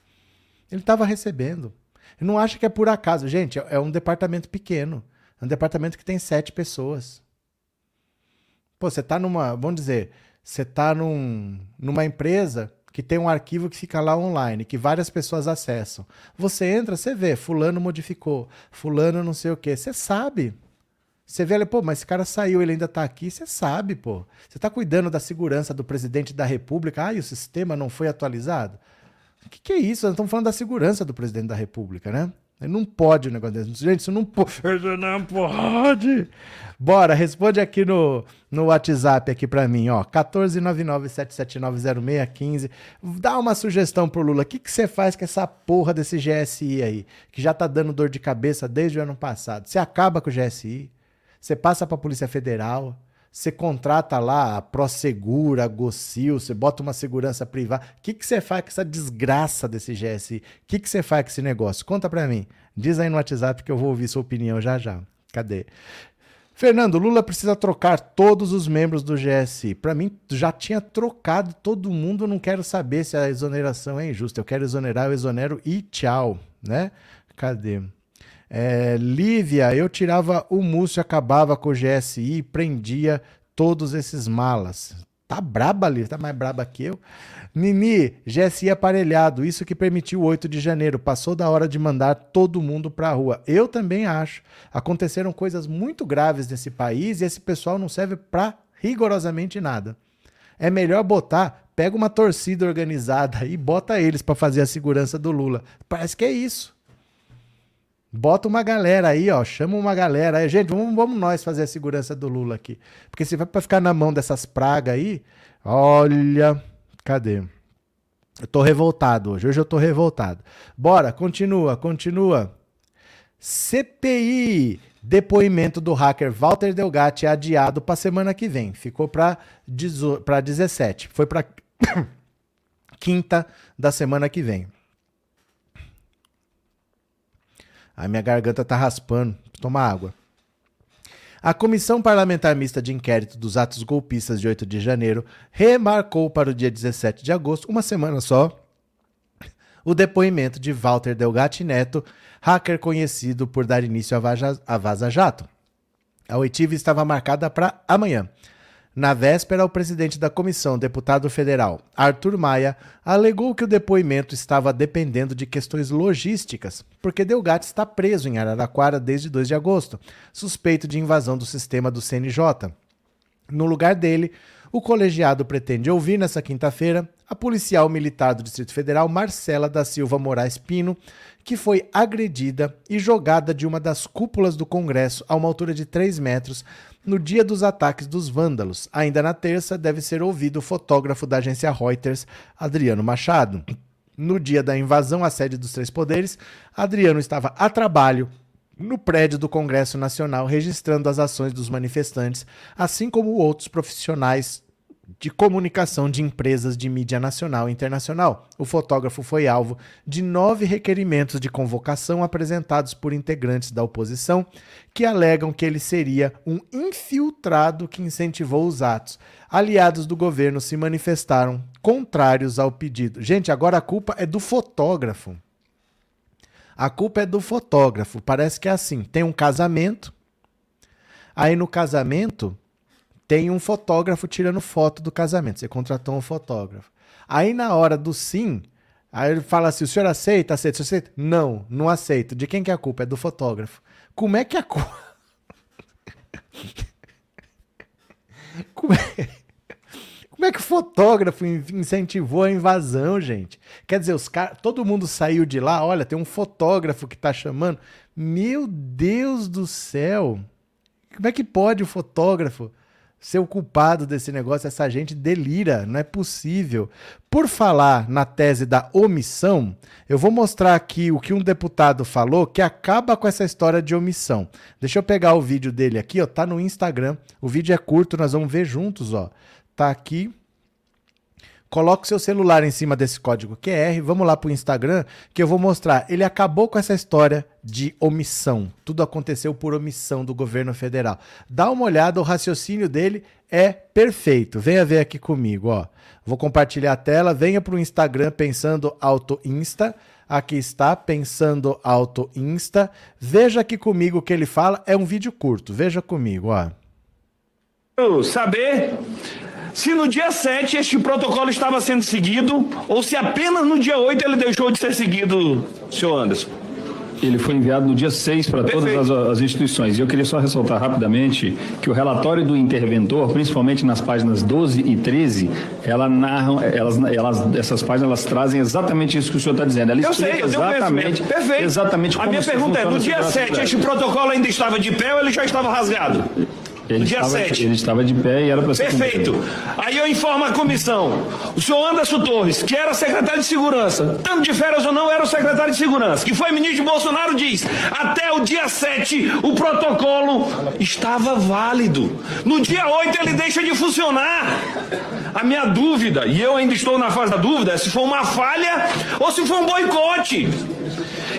Ele estava recebendo. Eu não acho que é por acaso. Gente, é um departamento pequeno. É um departamento que tem sete pessoas. Pô, você está numa. Vamos dizer, você está num, numa empresa que tem um arquivo que fica lá online, que várias pessoas acessam. Você entra, você vê, fulano modificou, fulano não sei o quê. Você sabe. Você vê, pô, mas esse cara saiu, ele ainda está aqui, você sabe, pô. Você está cuidando da segurança do presidente da república, ah, e o sistema não foi atualizado? O que, que é isso? Nós estamos falando da segurança do presidente da república, né? Não pode um negócio desse. Gente, isso não pode. Não pode. Bora, responde aqui no, no WhatsApp aqui para mim, ó. 14997790615. Dá uma sugestão pro Lula. O que, que você faz com essa porra desse GSI aí? Que já tá dando dor de cabeça desde o ano passado. Você acaba com o GSI, você passa pra Polícia Federal, você contrata lá a Prosegura, a Gocil, você bota uma segurança privada. O que, que você faz com essa desgraça desse GSI? O que, que você faz com esse negócio? Conta pra mim. Diz aí no WhatsApp que eu vou ouvir sua opinião já já. Cadê? Fernando, Lula precisa trocar todos os membros do GSI. Para mim, já tinha trocado todo mundo. Eu não quero saber se a exoneração é injusta. Eu quero exonerar, eu exonero e tchau, né? Cadê? É, Lívia, eu tirava o Múcio, acabava com o GSI e prendia todos esses malas. Tá braba, Lívia, tá mais braba que eu. Mimi, GSI aparelhado, isso que permitiu o 8 de janeiro. Passou da hora de mandar todo mundo pra rua. Eu também acho. Aconteceram coisas muito graves nesse país e esse pessoal não serve pra rigorosamente nada. É melhor botar, pega uma torcida organizada <laughs> e bota eles para fazer a segurança do Lula. Parece que é isso. Bota uma galera aí, ó. Chama uma galera aí. Gente, vamos, vamos nós fazer a segurança do Lula aqui. Porque se vai para ficar na mão dessas pragas aí, olha. Cadê? Eu tô revoltado hoje. Hoje eu tô revoltado. Bora, continua, continua. CPI. Depoimento do hacker Walter Delgatti é adiado para semana que vem. Ficou para 17. Foi para <coughs> quinta da semana que vem. A minha garganta tá raspando. Toma água. A Comissão Parlamentar Mista de Inquérito dos Atos Golpistas de 8 de janeiro remarcou para o dia 17 de agosto, uma semana só, o depoimento de Walter Delgatti Neto, hacker conhecido por dar início à Vaza Jato. A oitiva estava marcada para amanhã. Na véspera, o presidente da comissão, deputado federal Arthur Maia, alegou que o depoimento estava dependendo de questões logísticas, porque Delgatti está preso em Araraquara desde 2 de agosto, suspeito de invasão do sistema do CNJ. No lugar dele, o colegiado pretende ouvir nesta quinta-feira a policial militar do Distrito Federal Marcela da Silva Moraes Pino, que foi agredida e jogada de uma das cúpulas do Congresso a uma altura de 3 metros no dia dos ataques dos vândalos. Ainda na terça, deve ser ouvido o fotógrafo da agência Reuters, Adriano Machado. No dia da invasão à sede dos Três Poderes, Adriano estava a trabalho no prédio do Congresso Nacional, registrando as ações dos manifestantes, assim como outros profissionais de comunicação de empresas de mídia nacional e internacional. O fotógrafo foi alvo de nove requerimentos de convocação apresentados por integrantes da oposição que alegam que ele seria um infiltrado que incentivou os atos. Aliados do governo se manifestaram contrários ao pedido. Gente, agora a culpa é do fotógrafo. A culpa é do fotógrafo. Parece que é assim: tem um casamento, aí no casamento tem um fotógrafo tirando foto do casamento. Você contratou um fotógrafo. Aí na hora do sim, aí ele fala assim: o senhor aceita? Aceita? Você aceita? Não, não aceito. De quem que é a culpa? É do fotógrafo. Como é que a culpa. <laughs> Como é... Como é que o fotógrafo incentivou a invasão, gente? Quer dizer, os car... todo mundo saiu de lá, olha, tem um fotógrafo que tá chamando. Meu Deus do céu! Como é que pode o fotógrafo ser o culpado desse negócio, essa gente delira, não é possível. Por falar na tese da omissão, eu vou mostrar aqui o que um deputado falou que acaba com essa história de omissão. Deixa eu pegar o vídeo dele aqui, ó, tá no Instagram. O vídeo é curto, nós vamos ver juntos, ó. Tá aqui. Coloque seu celular em cima desse código QR, vamos lá para o Instagram que eu vou mostrar. Ele acabou com essa história de omissão. Tudo aconteceu por omissão do governo federal. Dá uma olhada, o raciocínio dele é perfeito. Venha ver aqui comigo, ó. Vou compartilhar a tela, venha para o Instagram pensando auto insta. Aqui está, pensando auto insta. Veja aqui comigo o que ele fala. É um vídeo curto. Veja comigo, ó. Saber se no dia 7 este protocolo estava sendo seguido ou se apenas no dia 8 ele deixou de ser seguido, senhor Anderson. Ele foi enviado no dia 6 para todas as, as, instituições. E eu queria só ressaltar rapidamente que o relatório do interventor, principalmente nas páginas 12 e 13, ela narram, elas, elas, essas páginas elas trazem exatamente isso que o senhor está dizendo. Ela eu sei, eu exatamente, Perfeito. exatamente A minha pergunta é, no dia 7 este protocolo ainda estava de pé ou ele já estava rasgado? Ele dia estava, 7. Ele estava de pé e era para ser. Perfeito. Aí eu informo a comissão. O senhor Anderson Torres, que era secretário de segurança, tanto de férias ou não, era o secretário de segurança, que foi ministro de Bolsonaro, diz: até o dia 7 o protocolo estava válido. No dia 8 ele deixa de funcionar. A minha dúvida, e eu ainda estou na fase da dúvida, é se foi uma falha ou se foi um boicote.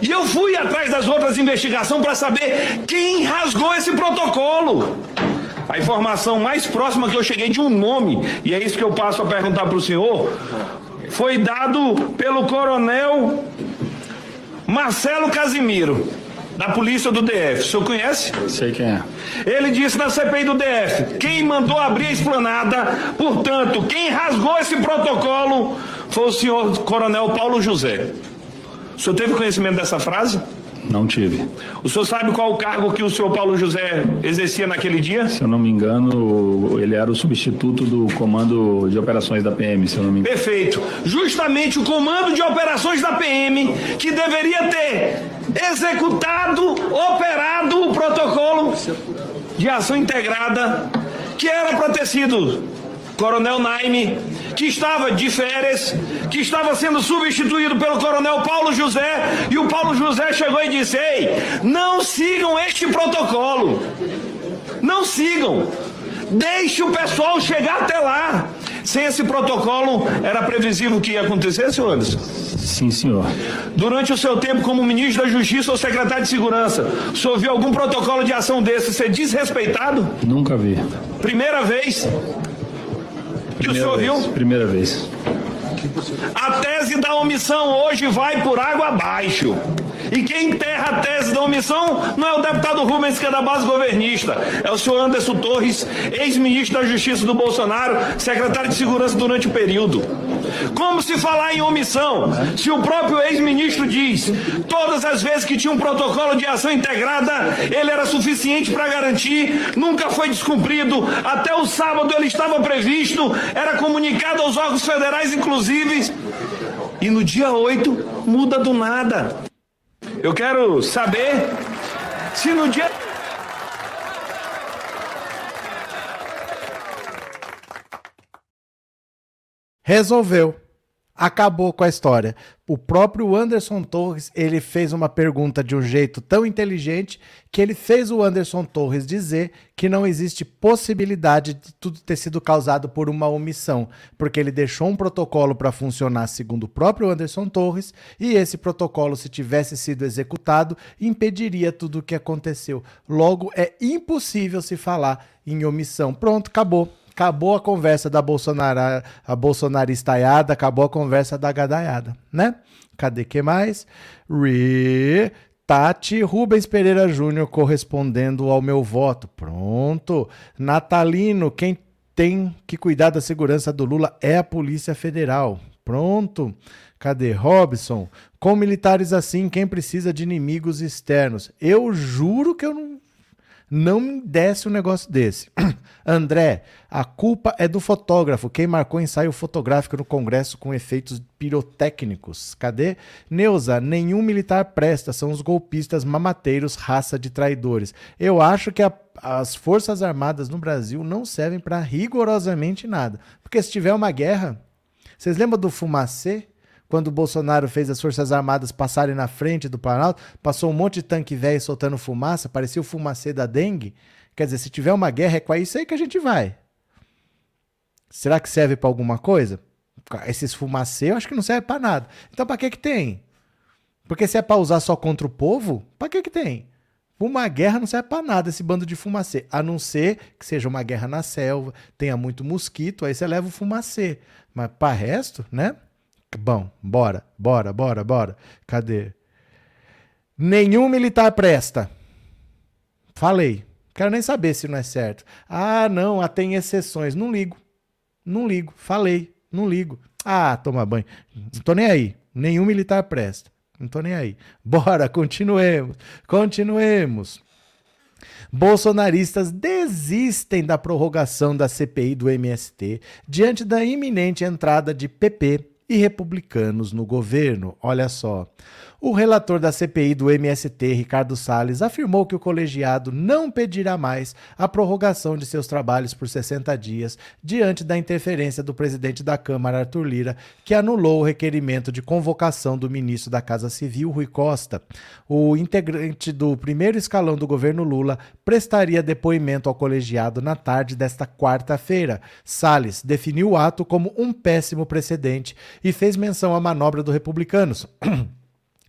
E eu fui atrás das outras investigações para saber quem rasgou esse protocolo. A informação mais próxima que eu cheguei de um nome, e é isso que eu passo a perguntar para o senhor, foi dado pelo coronel Marcelo Casimiro, da polícia do DF. O senhor conhece? Sei quem é. Ele disse na CPI do DF: quem mandou abrir a esplanada, portanto, quem rasgou esse protocolo foi o senhor coronel Paulo José. O senhor teve conhecimento dessa frase? Não tive. O senhor sabe qual o cargo que o senhor Paulo José exercia naquele dia? Se eu não me engano, ele era o substituto do comando de operações da PM, se eu não me engano. Perfeito. Justamente o comando de operações da PM, que deveria ter executado, operado o protocolo de ação integrada, que era para ter sido Coronel Naime, que estava de férias, que estava sendo substituído pelo Coronel Paulo José, e o Paulo José chegou e disse: Ei, não sigam este protocolo, não sigam, deixe o pessoal chegar até lá. Sem esse protocolo, era previsível o que ia acontecer, senhor Anderson? Sim, senhor. Durante o seu tempo como ministro da Justiça ou secretário de Segurança, o senhor viu algum protocolo de ação desse ser desrespeitado? Nunca vi. Primeira vez? Que o senhor vez, viu? Primeira vez. A tese da omissão hoje vai por água abaixo. E quem enterra a tese da omissão não é o deputado Rubens, que é da base governista, é o senhor Anderson Torres, ex-ministro da Justiça do Bolsonaro, secretário de Segurança durante o período. Como se falar em omissão, se o próprio ex-ministro diz, todas as vezes que tinha um protocolo de ação integrada, ele era suficiente para garantir, nunca foi descumprido, até o sábado ele estava previsto, era comunicado aos órgãos federais, inclusive, e no dia 8 muda do nada. Eu quero saber se no dia. Resolveu. Acabou com a história. O próprio Anderson Torres, ele fez uma pergunta de um jeito tão inteligente que ele fez o Anderson Torres dizer que não existe possibilidade de tudo ter sido causado por uma omissão, porque ele deixou um protocolo para funcionar segundo o próprio Anderson Torres, e esse protocolo, se tivesse sido executado, impediria tudo o que aconteceu. Logo, é impossível se falar em omissão. Pronto, acabou. Acabou a conversa da Bolsonaro, a bolsonaristaiada, acabou a conversa da gadaiada, né? Cadê que mais? Re, Tati Rubens Pereira Júnior correspondendo ao meu voto. Pronto. Natalino, quem tem que cuidar da segurança do Lula é a Polícia Federal. Pronto. Cadê Robson? Com militares assim, quem precisa de inimigos externos? Eu juro que eu não não me desse um negócio desse. <clears throat> André, a culpa é do fotógrafo. Quem marcou ensaio fotográfico no Congresso com efeitos pirotécnicos? Cadê? Neuza, nenhum militar presta. São os golpistas mamateiros, raça de traidores. Eu acho que a, as Forças Armadas no Brasil não servem para rigorosamente nada. Porque se tiver uma guerra. Vocês lembram do Fumacê? Quando o Bolsonaro fez as Forças Armadas passarem na frente do Planalto, passou um monte de tanque velho soltando fumaça, parecia o fumacê da dengue. Quer dizer, se tiver uma guerra, é com isso aí que a gente vai. Será que serve para alguma coisa? Esses fumacê eu acho que não serve para nada. Então para que que tem? Porque se é para usar só contra o povo, para que que tem? Uma guerra não serve para nada esse bando de fumacê, a não ser que seja uma guerra na selva, tenha muito mosquito, aí você leva o fumacê. Mas para resto, né? Bom, bora, bora, bora, bora. Cadê? Nenhum militar presta. Falei. Quero nem saber se não é certo. Ah, não, tem exceções. Não ligo. Não ligo. Falei. Não ligo. Ah, toma banho. Não tô nem aí. Nenhum militar presta. Não tô nem aí. Bora, continuemos. Continuemos. Bolsonaristas desistem da prorrogação da CPI do MST diante da iminente entrada de PP e republicanos no governo. Olha só. O relator da CPI do MST, Ricardo Salles, afirmou que o colegiado não pedirá mais a prorrogação de seus trabalhos por 60 dias diante da interferência do presidente da Câmara, Arthur Lira, que anulou o requerimento de convocação do ministro da Casa Civil, Rui Costa. O integrante do primeiro escalão do governo Lula prestaria depoimento ao colegiado na tarde desta quarta-feira. Salles definiu o ato como um péssimo precedente e fez menção à manobra do Republicanos. <clears throat>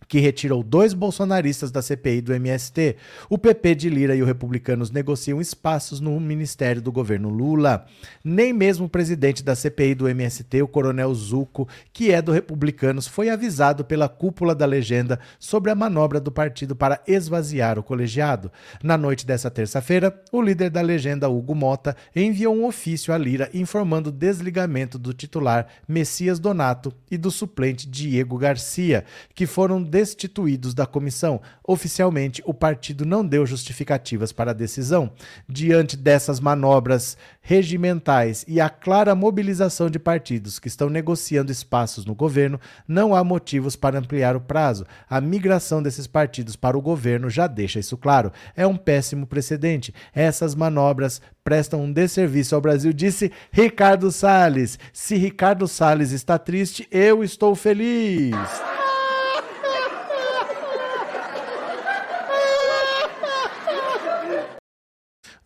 que retirou dois bolsonaristas da CPI do MST. O PP de Lira e os republicanos negociam espaços no ministério do governo Lula. Nem mesmo o presidente da CPI do MST, o coronel Zuco, que é do Republicanos, foi avisado pela cúpula da legenda sobre a manobra do partido para esvaziar o colegiado. Na noite dessa terça-feira, o líder da legenda, Hugo Mota, enviou um ofício a Lira informando o desligamento do titular Messias Donato e do suplente Diego Garcia, que foram destituídos da comissão. Oficialmente, o partido não deu justificativas para a decisão. Diante dessas manobras regimentais e a clara mobilização de partidos que estão negociando espaços no governo, não há motivos para ampliar o prazo. A migração desses partidos para o governo já deixa isso claro. É um péssimo precedente. Essas manobras prestam um desserviço ao Brasil, disse Ricardo Salles. Se Ricardo Salles está triste, eu estou feliz.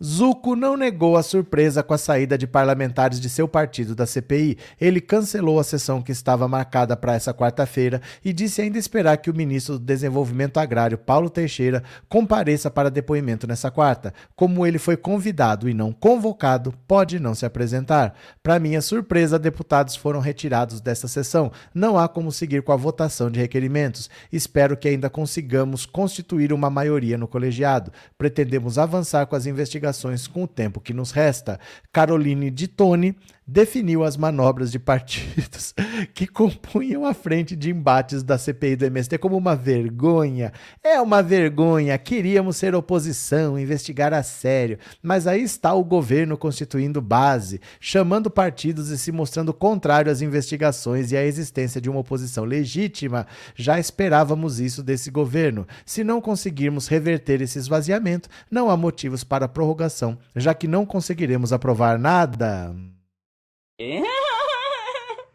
Zuco não negou a surpresa com a saída de parlamentares de seu partido da CPI. Ele cancelou a sessão que estava marcada para essa quarta-feira e disse ainda esperar que o ministro do Desenvolvimento Agrário, Paulo Teixeira, compareça para depoimento nessa quarta. Como ele foi convidado e não convocado, pode não se apresentar. Para minha surpresa, deputados foram retirados dessa sessão. Não há como seguir com a votação de requerimentos. Espero que ainda consigamos constituir uma maioria no colegiado. Pretendemos avançar com as investigações com o tempo que nos resta. Caroline de Tone definiu as manobras de partidos <laughs> que compunham a frente de embates da CPI do MST como uma vergonha. É uma vergonha. Queríamos ser oposição, investigar a sério, mas aí está o governo constituindo base, chamando partidos e se mostrando contrário às investigações e à existência de uma oposição legítima. Já esperávamos isso desse governo. Se não conseguirmos reverter esse esvaziamento, não há motivos para prorrogação, já que não conseguiremos aprovar nada. <laughs>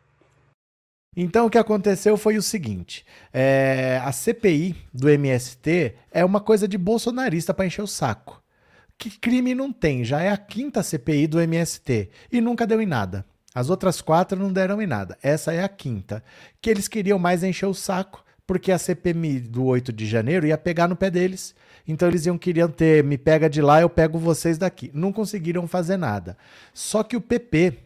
Então o que aconteceu foi o seguinte: é, a CPI do MST é uma coisa de bolsonarista para encher o saco. Que crime não tem? Já é a quinta CPI do MST e nunca deu em nada. As outras quatro não deram em nada. Essa é a quinta. Que eles queriam mais encher o saco, porque a CPMI do 8 de janeiro ia pegar no pé deles. Então eles iam queriam ter, me pega de lá, eu pego vocês daqui. Não conseguiram fazer nada. Só que o PP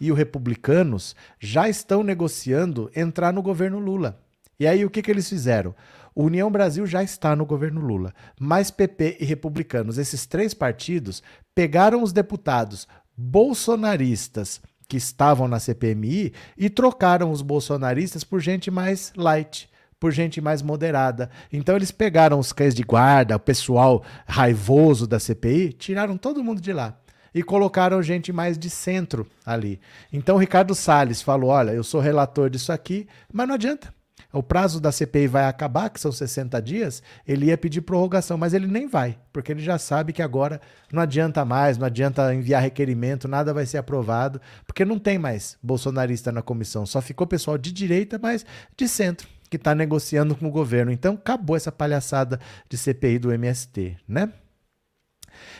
e os republicanos já estão negociando entrar no governo Lula. E aí o que, que eles fizeram? O União Brasil já está no governo Lula, mas PP e republicanos, esses três partidos, pegaram os deputados bolsonaristas que estavam na CPMI e trocaram os bolsonaristas por gente mais light, por gente mais moderada. Então eles pegaram os cães de guarda, o pessoal raivoso da CPI, tiraram todo mundo de lá e colocaram gente mais de centro ali. Então Ricardo Salles falou: "Olha, eu sou relator disso aqui, mas não adianta o prazo da CPI vai acabar, que são 60 dias, ele ia pedir prorrogação, mas ele nem vai, porque ele já sabe que agora não adianta mais, não adianta enviar requerimento, nada vai ser aprovado, porque não tem mais bolsonarista na comissão, só ficou pessoal de direita, mas de centro, que está negociando com o governo. Então acabou essa palhaçada de CPI do MST, né?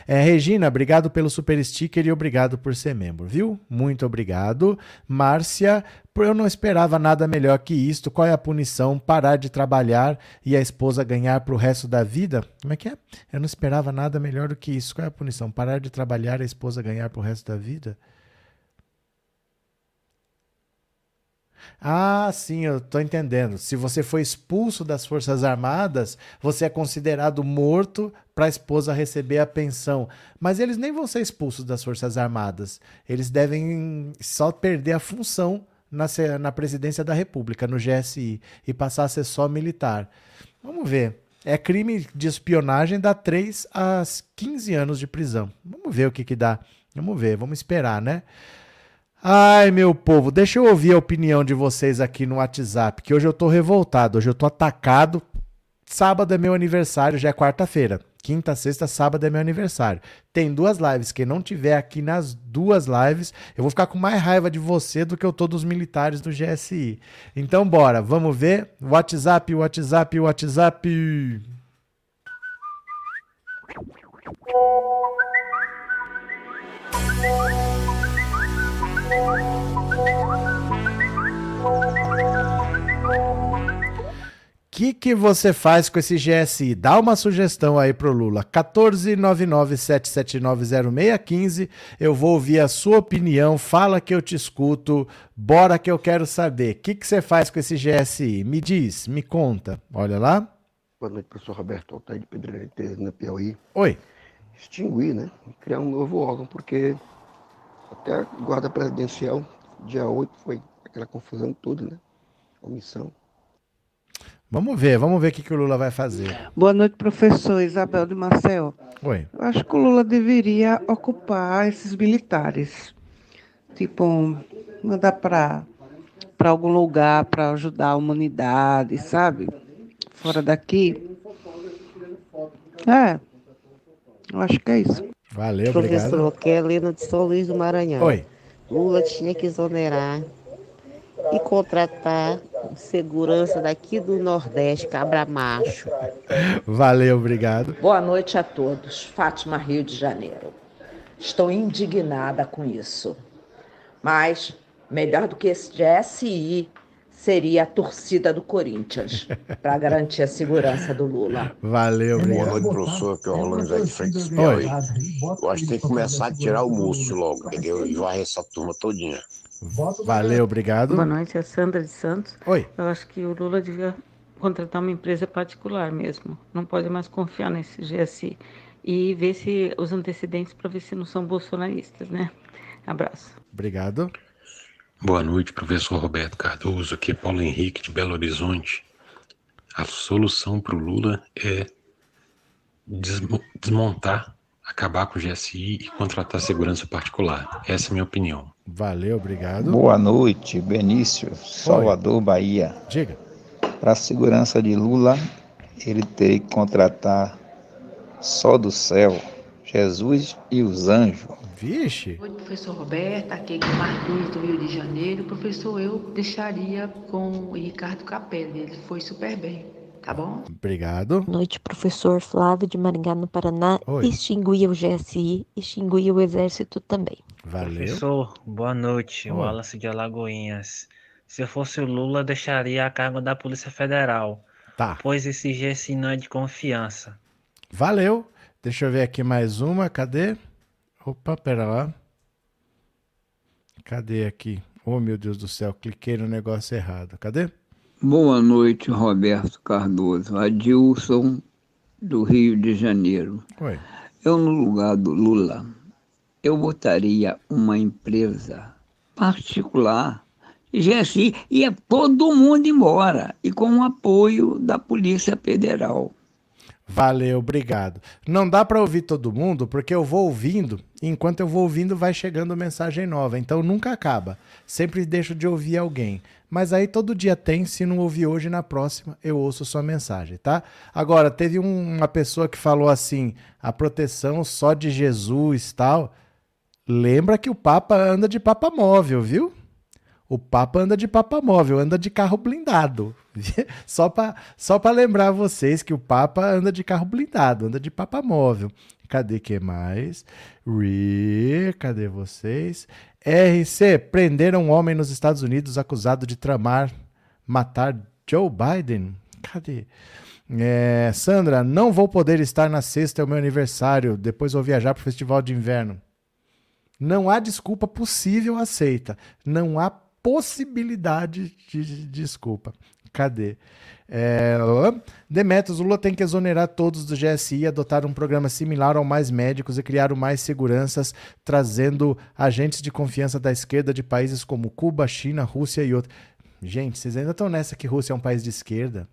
É, Regina, obrigado pelo super sticker e obrigado por ser membro, viu? Muito obrigado. Márcia, eu não esperava nada melhor que isto. Qual é a punição? Parar de trabalhar e a esposa ganhar para o resto da vida? Como é que é? Eu não esperava nada melhor do que isso. Qual é a punição? Parar de trabalhar e a esposa ganhar para o resto da vida? Ah, sim, eu estou entendendo. Se você foi expulso das Forças Armadas, você é considerado morto para a esposa receber a pensão. Mas eles nem vão ser expulsos das Forças Armadas. Eles devem só perder a função na, na presidência da República, no GSI, e passar a ser só militar. Vamos ver. É crime de espionagem, dá 3 a 15 anos de prisão. Vamos ver o que, que dá. Vamos ver, vamos esperar, né? Ai, meu povo, deixa eu ouvir a opinião de vocês aqui no WhatsApp, que hoje eu tô revoltado, hoje eu tô atacado. Sábado é meu aniversário, já é quarta-feira. Quinta, sexta, sábado é meu aniversário. Tem duas lives. Quem não tiver aqui nas duas lives, eu vou ficar com mais raiva de você do que eu tô dos militares do GSI. Então, bora, vamos ver. WhatsApp, WhatsApp, WhatsApp. Que, que você faz com esse GSI? Dá uma sugestão aí pro Lula. 14997790615. Eu vou ouvir a sua opinião. Fala que eu te escuto. Bora que eu quero saber. O que, que você faz com esse GSI? Me diz, me conta. Olha lá. Boa noite, professor Roberto Altair de Pedreira na Piauí. Oi. Extinguir, né? Criar um novo órgão, porque até a guarda presidencial, dia 8, foi aquela confusão toda, né? Comissão. Vamos ver, vamos ver o que, que o Lula vai fazer. Boa noite, professor Isabel de Marcel. Oi. Eu acho que o Lula deveria ocupar esses militares. Tipo, mandar para para algum lugar para ajudar a humanidade, sabe? Fora daqui. É. Eu acho que é isso. Valeu, Professor obrigado. Kelly de São Luís do Maranhão. Oi. Lula tinha que exonerar e contratar segurança daqui do Nordeste, Cabra Macho. Valeu, obrigado. Boa noite a todos. Fátima, Rio de Janeiro. Estou indignada com isso. Mas melhor do que esse GSI seria a torcida do Corinthians <laughs> para garantir a segurança do Lula. Valeu, Boa obrigado. noite, professor. Aqui é o Rolando Zé de Freitas Piauí. Eu acho que tem que começar a tirar o músculo logo, entendeu? E varrer essa turma todinha. Valeu, obrigado. Boa noite, é a Sandra de Santos. Oi. Eu acho que o Lula devia contratar uma empresa particular mesmo. Não pode mais confiar nesse GSI. E ver se os antecedentes para ver se não são bolsonaristas, né? Abraço. Obrigado. Boa noite, professor Roberto Cardoso. Aqui é Paulo Henrique de Belo Horizonte. A solução para o Lula é desmo- desmontar, acabar com o GSI e contratar segurança particular. Essa é a minha opinião. Valeu, obrigado. Boa noite, Benício, Salvador, Bahia. Diga. Para a segurança de Lula, ele teria que contratar só do céu, Jesus e os anjos. Vixe. Oi, professor Roberto, aqui é Marquinhos do Rio de Janeiro. Professor, eu deixaria com o Ricardo Capelli, ele foi super bem, tá bom? Obrigado. Boa noite, professor Flávio de Maringá, no Paraná. Oi. Extinguia o GSI, extinguia o Exército também. Valeu. Professor, boa noite. Oi. Wallace de Alagoinhas. Se eu fosse o Lula, deixaria a cargo da Polícia Federal. Tá. Pois esse GSI não é de confiança. Valeu. Deixa eu ver aqui mais uma. Cadê? Opa, pera lá. Cadê aqui? Oh, meu Deus do céu, cliquei no negócio errado. Cadê? Boa noite, Roberto Cardoso. Adilson, do Rio de Janeiro. Oi. Eu, no lugar do Lula, eu botaria uma empresa particular, GSI, ia todo mundo embora, e com o apoio da Polícia Federal. Valeu, obrigado. Não dá para ouvir todo mundo porque eu vou ouvindo, e enquanto eu vou ouvindo vai chegando mensagem nova, então nunca acaba. Sempre deixo de ouvir alguém. Mas aí todo dia tem, se não ouvir hoje, na próxima eu ouço sua mensagem, tá? Agora, teve um- uma pessoa que falou assim: a proteção só de Jesus tal. Lembra que o Papa anda de Papa móvel, viu? O Papa anda de Papa móvel, anda de carro blindado. <laughs> só para só lembrar vocês que o Papa anda de carro blindado, anda de Papa móvel. Cadê que mais? Re, cadê vocês? RC, prenderam um homem nos Estados Unidos acusado de tramar matar Joe Biden. Cadê? É, Sandra, não vou poder estar na sexta, é o meu aniversário. Depois vou viajar para o Festival de Inverno. Não há desculpa possível aceita. Não há possibilidade de, de desculpa. Cadê? É, Demetrios, Lula tem que exonerar todos do GSI, adotar um programa similar ao Mais Médicos e criar o Mais Seguranças, trazendo agentes de confiança da esquerda de países como Cuba, China, Rússia e outros. Gente, vocês ainda estão nessa que Rússia é um país de esquerda?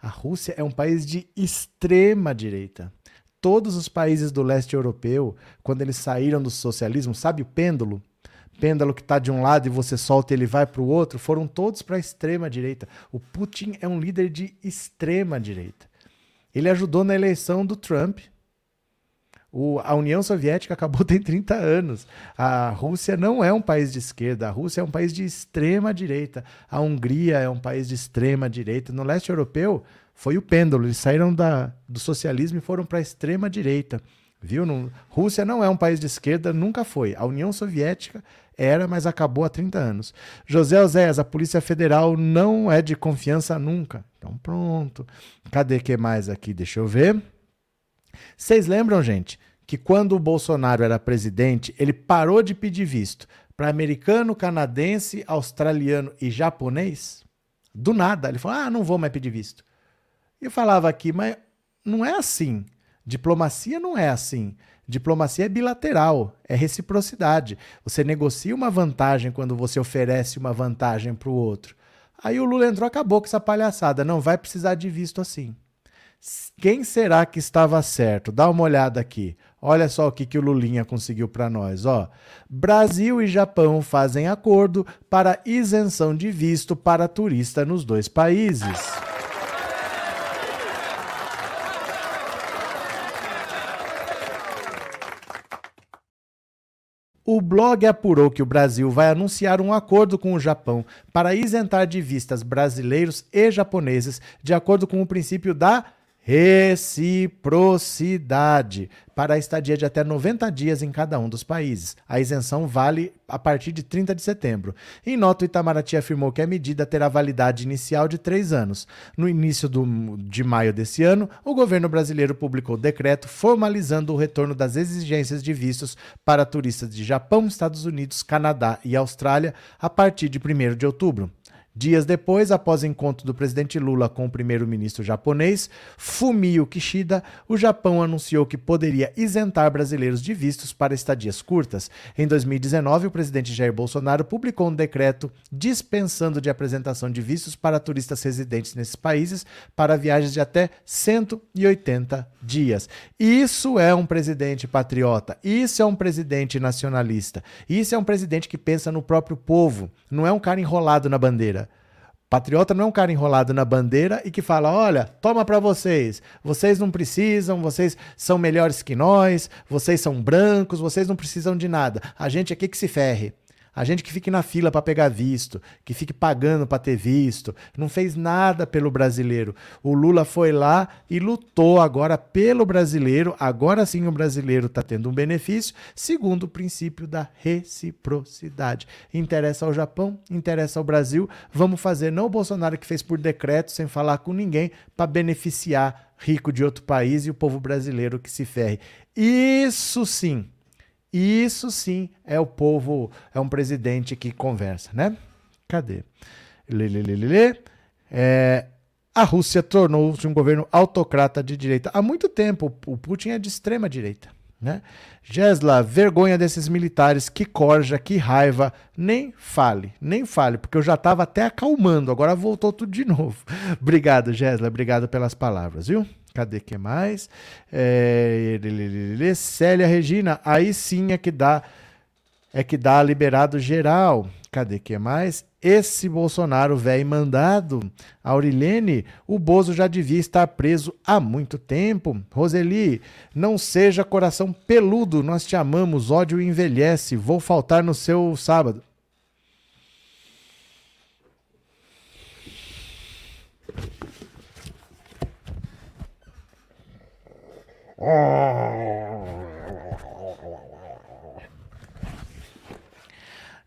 A Rússia é um país de extrema direita. Todos os países do leste europeu, quando eles saíram do socialismo, sabe o pêndulo? Pêndulo que está de um lado e você solta ele vai para o outro, foram todos para a extrema direita. O Putin é um líder de extrema direita. Ele ajudou na eleição do Trump. O- a União Soviética acabou <laughs> tem 30 anos. A Rússia não é um país de esquerda, a Rússia é um país de extrema direita. A Hungria é um país de extrema direita. No leste europeu foi o pêndulo, eles saíram da, do socialismo e foram para a extrema direita. Viu? Não- Rússia não é um país de esquerda, nunca foi. A União Soviética era, mas acabou há 30 anos. José Oséias, a Polícia Federal não é de confiança nunca. Então pronto. Cadê que mais aqui? Deixa eu ver. Vocês lembram, gente, que quando o Bolsonaro era presidente, ele parou de pedir visto para americano, canadense, australiano e japonês? Do nada. Ele falou: ah, não vou mais pedir visto. E eu falava aqui, mas não é assim. Diplomacia não é assim. Diplomacia é bilateral, é reciprocidade. Você negocia uma vantagem quando você oferece uma vantagem para o outro. Aí o Lula entrou, acabou com essa palhaçada. Não vai precisar de visto assim. Quem será que estava certo? Dá uma olhada aqui. Olha só o que, que o Lulinha conseguiu para nós. Ó. Brasil e Japão fazem acordo para isenção de visto para turista nos dois países. O blog apurou que o Brasil vai anunciar um acordo com o Japão para isentar de vistas brasileiros e japoneses, de acordo com o princípio da reciprocidade, para a estadia de até 90 dias em cada um dos países. A isenção vale a partir de 30 de setembro. Em nota, o Itamaraty afirmou que a medida terá validade inicial de três anos. No início do- de maio desse ano, o governo brasileiro publicou decreto formalizando o retorno das exigências de vistos para turistas de Japão, Estados Unidos, Canadá e Austrália a partir de 1º de outubro. Dias depois, após encontro do presidente Lula com o primeiro-ministro japonês, Fumio Kishida, o Japão anunciou que poderia isentar brasileiros de vistos para estadias curtas. Em 2019, o presidente Jair Bolsonaro publicou um decreto dispensando de apresentação de vistos para turistas residentes nesses países para viagens de até 180 dias. Isso é um presidente patriota, isso é um presidente nacionalista, isso é um presidente que pensa no próprio povo, não é um cara enrolado na bandeira. Patriota não é um cara enrolado na bandeira e que fala: olha, toma para vocês. Vocês não precisam, vocês são melhores que nós, vocês são brancos, vocês não precisam de nada. A gente aqui que se ferre. A gente que fique na fila para pegar visto, que fique pagando para ter visto, não fez nada pelo brasileiro. O Lula foi lá e lutou agora pelo brasileiro. Agora sim o brasileiro está tendo um benefício, segundo o princípio da reciprocidade. Interessa ao Japão, interessa ao Brasil. Vamos fazer não o Bolsonaro que fez por decreto, sem falar com ninguém, para beneficiar rico de outro país e o povo brasileiro que se ferre. Isso sim isso sim é o povo, é um presidente que conversa, né? Cadê? Lê, lê, lê, lê. É, a Rússia tornou-se um governo autocrata de direita. Há muito tempo o Putin é de extrema direita. Né? Gesla, vergonha desses militares, que corja, que raiva. Nem fale, nem fale, porque eu já estava até acalmando, agora voltou tudo de <laughs> novo. obrigado, Gesla, obrigado pelas palavras, viu? Cadê que mais? É, Célia Regina, aí sim é que dá é que dá liberado geral. Cadê que mais? Esse Bolsonaro velho mandado. Aurilene, o Bozo já devia estar preso há muito tempo. Roseli, não seja coração peludo, nós te amamos, ódio envelhece, vou faltar no seu sábado.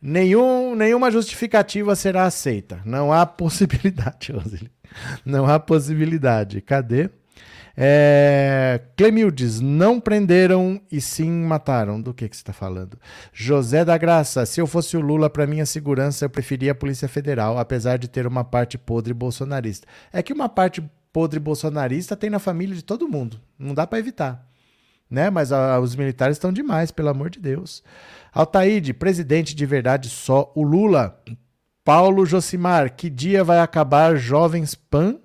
Nenhum, nenhuma justificativa será aceita. Não há possibilidade, <laughs> Roseli. Não há possibilidade. Cadê? É, Clemildes, não prenderam e sim mataram. Do que, que você está falando? José da Graça, se eu fosse o Lula para minha segurança, eu preferia a Polícia Federal, apesar de ter uma parte podre bolsonarista. É que uma parte podre bolsonarista tem na família de todo mundo. Não dá para evitar. Né? Mas a, os militares estão demais, pelo amor de Deus. Altaíde, presidente de verdade só o Lula. Paulo Josimar, que dia vai acabar Jovens Pan?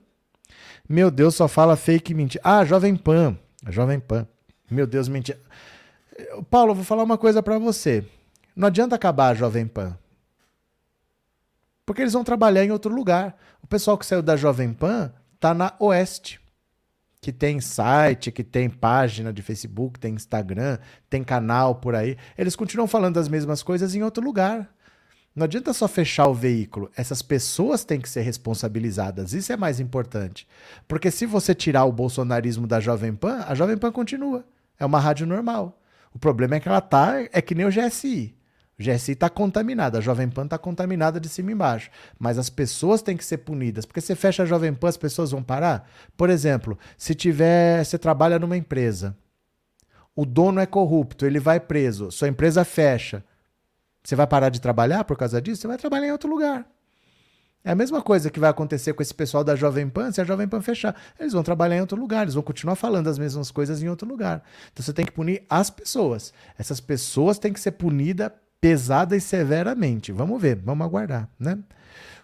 Meu Deus, só fala fake mentira. Ah, Jovem Pan. Jovem Pan. Meu Deus, mentira. Paulo, vou falar uma coisa para você. Não adianta acabar a Jovem Pan. Porque eles vão trabalhar em outro lugar. O pessoal que saiu da Jovem Pan tá na Oeste, que tem site, que tem página de Facebook, tem Instagram, tem canal por aí. Eles continuam falando das mesmas coisas em outro lugar. Não adianta só fechar o veículo. Essas pessoas têm que ser responsabilizadas. Isso é mais importante. Porque se você tirar o bolsonarismo da Jovem Pan, a Jovem Pan continua. É uma rádio normal. O problema é que ela tá, é que nem o GSI. O GSI está contaminado, a Jovem Pan está contaminada de cima e embaixo. Mas as pessoas têm que ser punidas, porque você fecha a Jovem Pan, as pessoas vão parar. Por exemplo, se tiver, você trabalha numa empresa, o dono é corrupto, ele vai preso, sua empresa fecha. Você vai parar de trabalhar por causa disso? Você vai trabalhar em outro lugar. É a mesma coisa que vai acontecer com esse pessoal da Jovem Pan, se a Jovem Pan fechar. Eles vão trabalhar em outro lugar, eles vão continuar falando as mesmas coisas em outro lugar. Então você tem que punir as pessoas. Essas pessoas têm que ser punidas pesada e severamente. Vamos ver, vamos aguardar, né?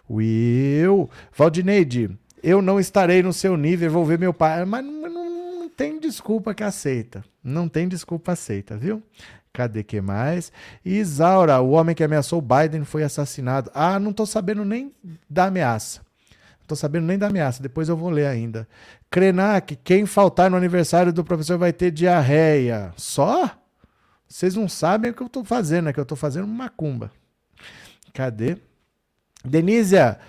Will, Valdineide, eu não estarei no seu nível, vou ver meu pai. Mas não, não, não tem desculpa que aceita. Não tem desculpa aceita, viu? Cadê que mais? Isaura, o homem que ameaçou Biden foi assassinado. Ah, não tô sabendo nem da ameaça. Não tô sabendo nem da ameaça, depois eu vou ler ainda. Krenak, quem faltar no aniversário do professor vai ter diarreia. Só? Vocês não sabem o que eu estou fazendo, é que eu estou fazendo macumba. Cadê? Denísia,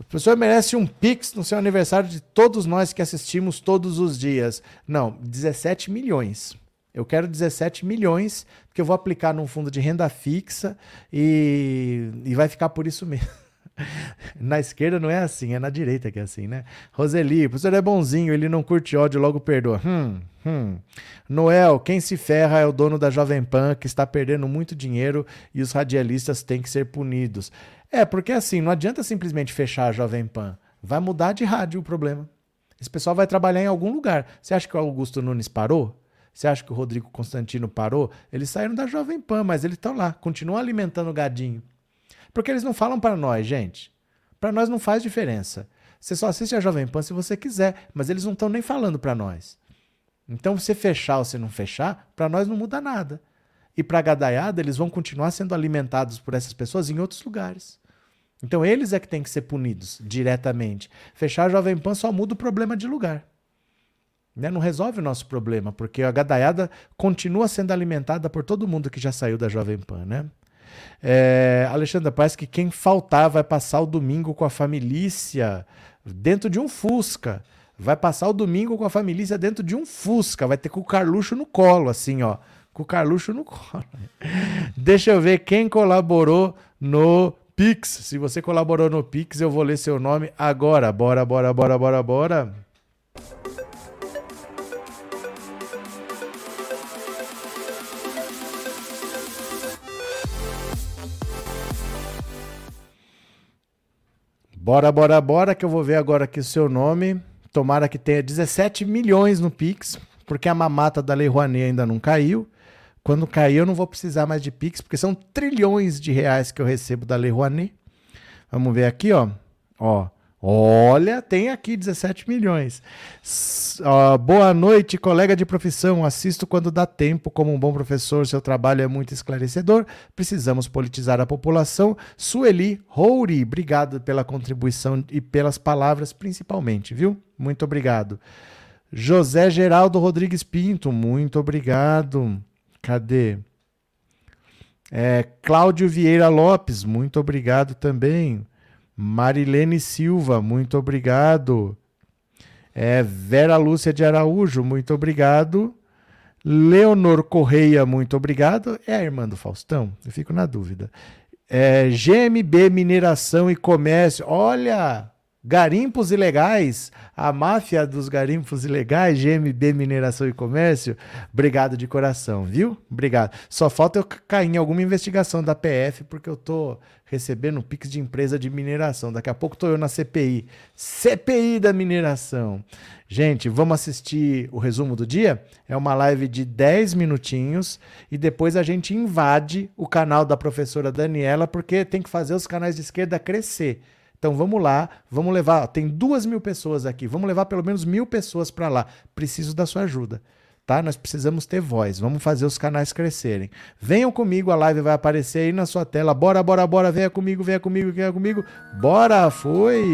o professor merece um pix no seu aniversário de todos nós que assistimos todos os dias. Não, 17 milhões. Eu quero 17 milhões, que eu vou aplicar num fundo de renda fixa e, e vai ficar por isso mesmo. <laughs> Na esquerda não é assim, é na direita que é assim, né? Roseli, o professor é bonzinho, ele não curte ódio, logo perdoa. Hum, hum. Noel, quem se ferra é o dono da Jovem Pan, que está perdendo muito dinheiro e os radialistas têm que ser punidos. É, porque assim, não adianta simplesmente fechar a Jovem Pan. Vai mudar de rádio o problema. Esse pessoal vai trabalhar em algum lugar. Você acha que o Augusto Nunes parou? Você acha que o Rodrigo Constantino parou? Eles saíram da Jovem Pan, mas eles estão lá, continuam alimentando o gadinho. Porque eles não falam para nós, gente. Para nós não faz diferença. Você só assiste a Jovem Pan se você quiser, mas eles não estão nem falando para nós. Então, você fechar ou você não fechar, para nós não muda nada. E para a gadaiada, eles vão continuar sendo alimentados por essas pessoas em outros lugares. Então eles é que têm que ser punidos diretamente. Fechar a Jovem Pan só muda o problema de lugar. Né? Não resolve o nosso problema, porque a gadaiada continua sendo alimentada por todo mundo que já saiu da Jovem Pan, né? É, Alexandra, parece que quem faltar vai passar o domingo com a família dentro de um Fusca. Vai passar o domingo com a família dentro de um Fusca. Vai ter com o Carluxo no colo, assim, ó. Com o Carluxo no colo. <laughs> Deixa eu ver quem colaborou no Pix. Se você colaborou no Pix, eu vou ler seu nome agora. Bora, bora, bora, bora, bora. Bora, bora, bora, que eu vou ver agora aqui o seu nome. Tomara que tenha 17 milhões no Pix, porque a mamata da Lei Rouanet ainda não caiu. Quando cair, eu não vou precisar mais de Pix, porque são trilhões de reais que eu recebo da Lei Rouanet. Vamos ver aqui, ó. Ó, Olha, tem aqui 17 milhões. Uh, boa noite, colega de profissão. Assisto quando dá tempo. Como um bom professor, seu trabalho é muito esclarecedor. Precisamos politizar a população. Sueli Rouri, obrigado pela contribuição e pelas palavras, principalmente, viu? Muito obrigado. José Geraldo Rodrigues Pinto, muito obrigado. Cadê? É, Cláudio Vieira Lopes, muito obrigado também. Marilene Silva, muito obrigado. É, Vera Lúcia de Araújo, muito obrigado. Leonor Correia, muito obrigado. É a irmã do Faustão? Eu fico na dúvida. É, GMB Mineração e Comércio, olha, Garimpos Ilegais, a máfia dos garimpos ilegais, GMB Mineração e Comércio, obrigado de coração, viu? Obrigado. Só falta eu cair em alguma investigação da PF, porque eu tô recebendo Pix de empresa de mineração. Daqui a pouco tô eu na CPI. CPI da mineração. Gente, vamos assistir o resumo do dia? É uma live de 10 minutinhos e depois a gente invade o canal da professora Daniela, porque tem que fazer os canais de esquerda crescer. Então vamos lá, vamos levar. Tem duas mil pessoas aqui, vamos levar pelo menos mil pessoas para lá. Preciso da sua ajuda. Tá? Nós precisamos ter voz. Vamos fazer os canais crescerem. Venham comigo, a live vai aparecer aí na sua tela. Bora, bora, bora. Venha comigo, venha comigo, venha comigo. Bora, foi!